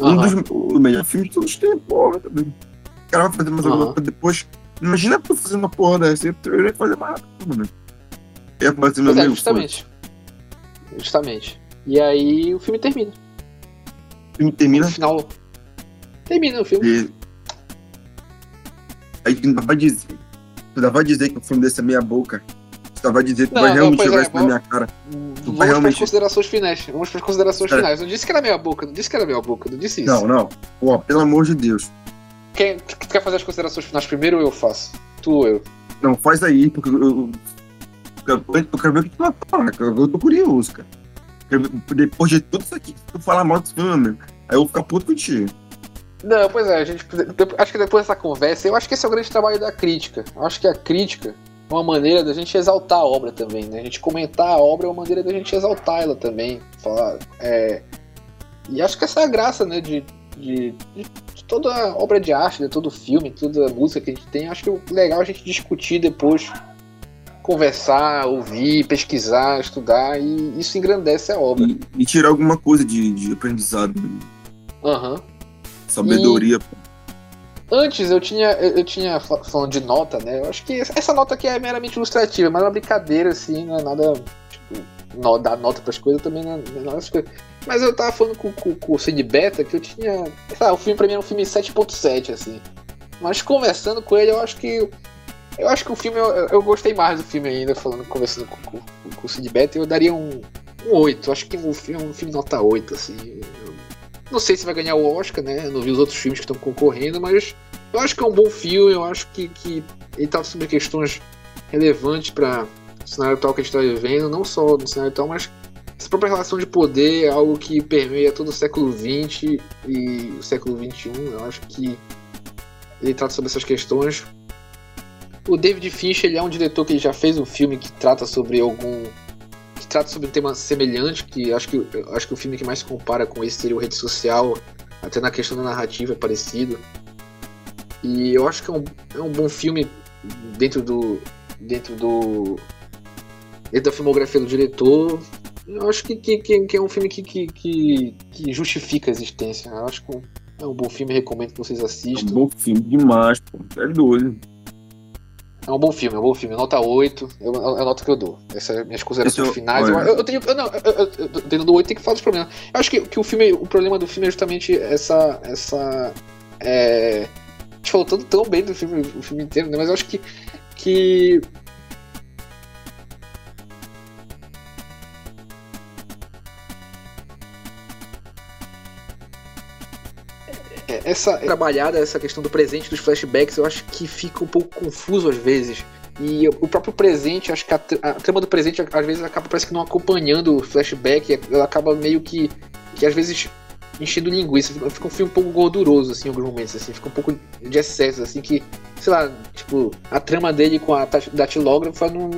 um dos o melhor filmes de todos os tempos, porra. Também. O cara vai fazer mais alguma coisa depois. Imagina tu fazer uma porra dessa. Eu ia fazer mais rápido, mano. Ia fazer meu é, justamente. Justamente. E aí o filme termina. O filme termina? No final. Termina o filme. E... Aí tu ainda vai dizer. Tu ainda vai dizer que o filme desse é meia boca. Tu vai dizer que não, vai realmente jogar é, isso na minha cara. Vamos para realmente... as considerações finais. Vamos para as considerações é. finais. Não disse que era meia boca, não disse que era meia boca, não disse isso. Não, não. Pô, pelo amor de Deus. Quem tu quer fazer as considerações finais primeiro ou eu faço? Tu ou eu? Não, faz aí, porque eu, eu, eu, eu quero ver o que tu vai falar, Eu tô curioso, cara. Depois de tudo isso aqui, tu falar mal desse filme, aí eu vou ficar puto contigo. Não, pois é, a gente. Acho que depois dessa conversa, eu acho que esse é o grande trabalho da crítica. Eu acho que a crítica uma maneira da gente exaltar a obra também, né? A gente comentar a obra é uma maneira da gente exaltar ela também. Falar, é... E acho que essa é a graça, né? De, de, de toda obra de arte, de todo filme, toda música que a gente tem. Acho que é legal a gente discutir depois conversar, ouvir, pesquisar, estudar, e isso engrandece a obra. E, e tirar alguma coisa de, de aprendizado. Aham. Sabedoria. pô. Antes eu tinha, eu tinha, fa- falando de nota, né? Eu acho que essa nota aqui é meramente ilustrativa, mas é uma brincadeira, assim, não é nada. Tipo, no, dar nota pras coisas também não é, não é nada coisas. Mas eu tava falando com, com, com o Cid Beta que eu tinha. O filme pra mim é um filme 7.7, assim. Mas conversando com ele, eu acho que. Eu acho que o filme, eu, eu gostei mais do filme ainda, falando, conversando com, com, com o Cid Beta, eu daria um, um 8. Eu acho que o filme um filme nota 8, assim. Não sei se vai ganhar o Oscar, né? Não vi os outros filmes que estão concorrendo, mas eu acho que é um bom filme, eu acho que, que ele trata sobre questões relevantes para o cenário atual que a gente está vivendo, não só no cenário atual, mas essa própria relação de poder é algo que permeia todo o século XX e o século XXI. Eu acho que ele trata sobre essas questões. O David Fincher ele é um diretor que já fez um filme que trata sobre algum trata sobre um tema semelhante, que acho que acho que o filme que mais compara com esse seria o Rede Social, até na questão da narrativa é parecido. E eu acho que é um, é um bom filme dentro do. dentro do. dentro da filmografia do diretor. Eu acho que, que, que- é um filme que, que, que, que justifica a existência. Eu acho que é um bom filme, recomendo que vocês É um assistam. bom filme demais, pô. É doido. É um bom filme, é um bom filme. Nota 8, eu, é a nota que eu dou. Essas são minhas considerações eu- finais. Eu, eu, eu tenho. eu- não, eu, eu, eu, dentro do 8 tem que falar dos problemas. Eu acho que, que o filme. O problema do filme é justamente essa. essa é, a gente falou tanto tão bem do filme, o filme inteiro, né? Mas eu acho que. que essa trabalhada, essa questão do presente dos flashbacks, eu acho que fica um pouco confuso às vezes. E o próprio presente, acho que a, a trama do presente às vezes acaba parece que não acompanhando o flashback, ela acaba meio que que às vezes enchendo linguiça, fica fica um filme um pouco gorduroso assim em alguns momentos assim, fica um pouco de excesso assim que, sei lá, tipo, a trama dele com a datilógrafa não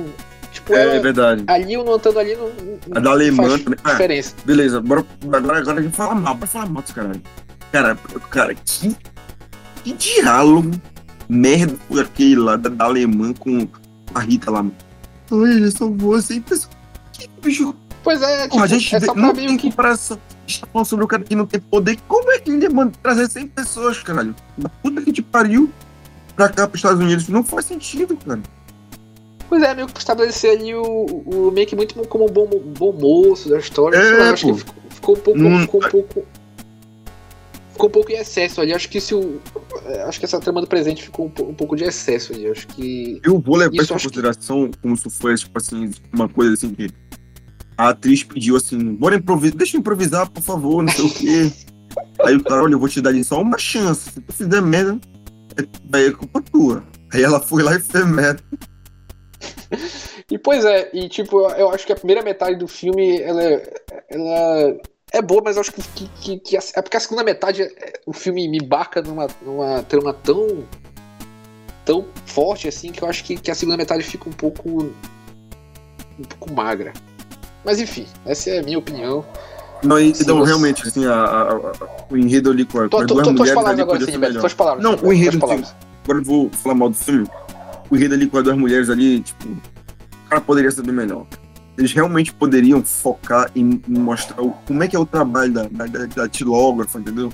tipo, É, ela- verdade. ali eu não estando ali não, não A da alemã faz também. Ah. Beleza, bora, agora, agora a gente fala mal, bora falar mal desse caralho. Cara, cara, que, que diálogo merda foi aquele lá da, da alemã com a Rita lá. São boas, hein, pessoal? Que bicho. Pois é, tipo, Porra, a gente é só pra não tem que comparação. A gente tá falando sobre o cara que não tem poder. Como é que ele manda trazer 100 pessoas, caralho? Da puta que te pariu pra cá, pros Estados Unidos. Não faz sentido, cara. Pois é, meio que estabelecer ali o, o meio que muito como um bom, bom moço da história. É, lá, acho que ficou, ficou um pouco. Não- Ficou um pouco. Ficou um pouco em excesso ali. Acho que se o. é, Acho que essa trama do presente ficou um, um pouco de excesso ali. Acho que. Eu vou levar Isso em acho que- consideração como se fosse, tipo assim, uma coisa assim que a atriz pediu assim, bora improvisar, deixa eu improvisar, por favor, não sei o quê. Aí o cara, olha, eu vou te dar só uma chance. Se tu fizer merda, vai é culpa tua. Aí ela foi lá e fez merda. E pois é, e tipo, eu, eu acho que a primeira metade do filme ela é, ela é boa, mas acho que, que, que, que a, é porque a segunda metade é, o filme me embarca numa, numa trama tão tão forte assim que eu acho que, que a segunda metade fica um pouco um pouco magra. Mas enfim, essa é a minha opinião. Não, então, você- realmente, assim, a, a- a- o enredo ali com, a- com Tô, as tô, duas tô, mulheres palavras ali agora, podia ser melhor. Tuas palavras. Não, o enredo, palavras. Agora eu vou falar mal do filme. O enredo ali com as duas mulheres ali, tipo, o cara poderia ser bem melhor. Eles realmente poderiam focar em, em mostrar o- como é que é o trabalho da, da, da, tilógrafa, entendeu?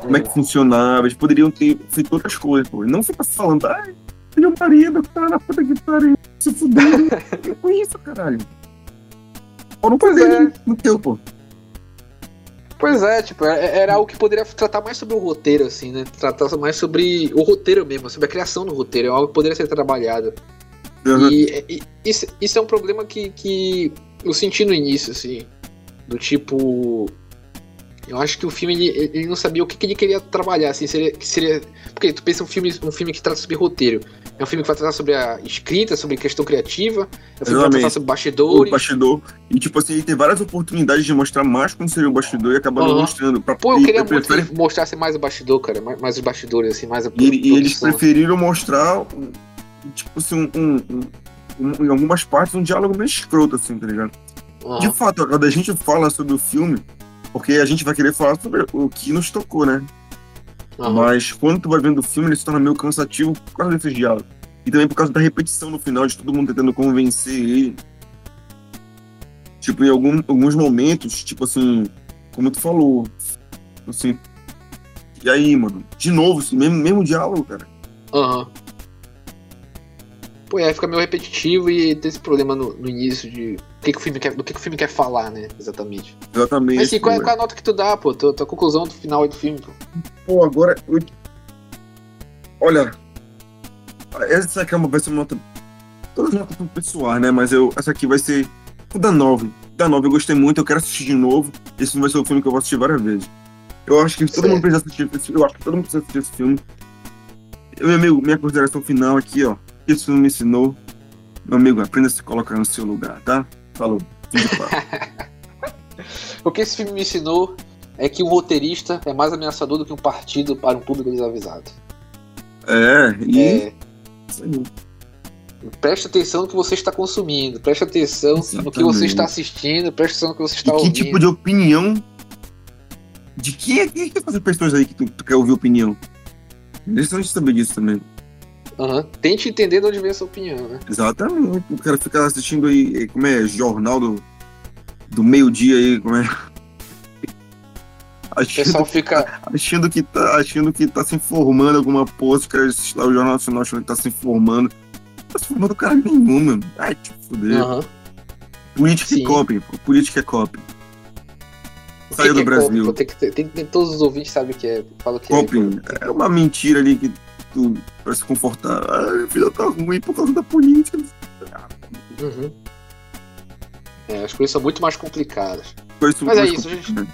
Como é que funcionava. Eles poderiam ter feito outras coisas, pô. E Não fica falando, ai, meu marido, cara, puta que pariu, se fudeu. que com isso, caralho? Não Pois é. no teu, pô. Pois é, tipo, é- era algo que poderia tratar mais sobre o roteiro, assim, né? Tratar mais sobre o roteiro mesmo, sobre a criação do roteiro. É algo que poderia ser trabalhado. Uhum. E, e- isso, isso é um problema que, que eu senti no início, assim. Do tipo. Eu acho que o filme ele, ele não sabia o que, que ele queria trabalhar, assim, seria, seria. Porque tu pensa um filme, um filme que trata sobre roteiro. É um filme que vai tratar sobre a escrita, sobre questão criativa, é um filme que vai Exatamente. tratar sobre o bastidores. bastidor. E, tipo assim, ele tem várias oportunidades de mostrar mais como seria o bastidor e acaba não Aham. mostrando. Pra, Pô, eu queria muito prefere- que mostrasse mais o bastidor, cara, mais, mais os bastidores, assim, mais a E, e eles preferiram mostrar, tipo assim, um, um- um- em algumas partes, um diálogo meio escroto, assim, tá ligado? Aham. De fato, quando a gente fala sobre o filme, porque a gente vai querer falar sobre o que nos tocou, né? Aham. Mas quando tu vai vendo o filme, ele se torna meio cansativo por causa desses diálogos. E também por causa da repetição no final, de todo mundo tentando convencer ele. Tipo, em algum, alguns momentos, tipo assim, como tu falou, assim. E aí, mano? De novo, mesmo, mesmo diálogo, cara. Aham. Pô, é, fica meio repetitivo e tem esse problema no, no início de o que, que o filme quer, do que, que o filme quer falar, né? Exatamente. Exatamente. Mas assim, qual, é, pô, qual é a nota que tu dá, pô? Tua, tua conclusão do final do filme, pô? Pô, agora. eu- Olha. Essa aqui é uma, vai ser uma nota. Todas as notas são pessoais, né? Mas eu, essa aqui vai ser. Vou dar 9. Da 9 eu gostei muito, eu quero assistir de novo. Esse vai ser o filme que eu vou assistir várias vezes. Eu acho que todo Certo. mundo precisa assistir esse filme. Eu acho que todo mundo precisa assistir esse filme. Eu, meu minha consideração final aqui, ó. Que Esse filme me ensinou. Meu amigo, aprenda a se colocar no seu lugar, tá? Falou. O que esse filme me ensinou é que um roteirista é mais ameaçador do que um partido para um público desavisado. é, e. É, preste atenção no que você está consumindo, preste atenção no que você Exatamente. está assistindo, preste atenção no que você E está que ouvindo. tipo de opinião? De quem é que essas pessoas aí que tu, tu quer ouvir opinião? Deixa saber disso também. Aham. Tente entender de onde vem essa opinião, né? Exatamente. O cara fica assistindo aí, como é, jornal do, do meio-dia aí, como é. O pessoal Achando, fica. achando, que tá, achando que tá se informando alguma post, lá o Jornal Nacional achando que tá se informando. Não tá se informando cara nenhum, mano. Ai, te fuder. Aham. Política Sim. é copy. Política é copy. Saiu do é Brasil. copy? Tem que ter- tem ter- todos os ouvintes sabem o que é. Fala que Copy é. é uma mentira ali que tu vai se confortar. Ah, a vida tá ruim por causa da política. Uhum. É, as coisas são muito mais complicadas. Mas é mais isso, gente. complicado.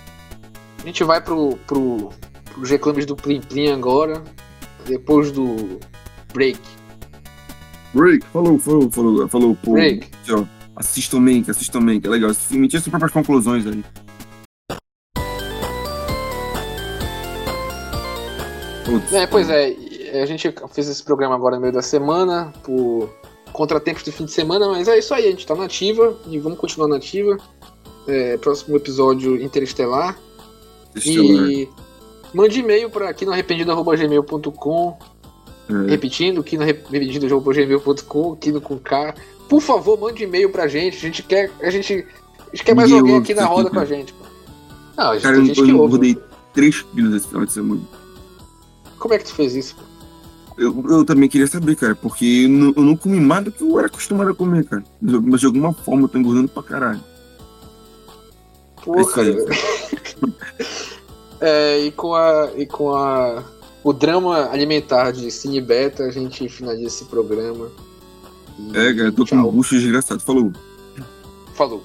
A gente vai pro, pro, pros reclames do Plim Plim agora, depois do break. Break, falou, falou, falou, falou, pô. Break. Ó. Assistam Mank, assistam Mank, é legal. Esse filme tinha suas próprias conclusões aí. Putz, É, pois é, a gente fez esse programa agora no meio da semana, por contratempos do fim de semana, mas é isso aí, a gente tá nativa e vamos continuar nativa. É, próximo episódio Interestelar. Estelar. E mande e-mail para aqui no arrependido.gmail.com. É. Repetindo, aqui no arrependido.gmail.com, aqui no com K. Por favor, mande e-mail pra gente. A gente quer, a gente, a gente quer mais Ninguém alguém aqui na roda com a gente. Pô. Não, a gente, Cara, tem eu, gente eu que ouve. rodei 3 quilos esse final de semana. Como é que tu fez isso? pô? Eu, eu também queria saber, cara, porque eu não, eu não comi mais do que eu era acostumado a comer, cara. Mas, de alguma forma eu tô engordando pra caralho. Cara. É, e com a. E com a. O drama alimentar de Cine Beta, a gente finaliza esse programa. E É, cara, eu tô com tchau. um bucho desgraçado. Falou. Falou.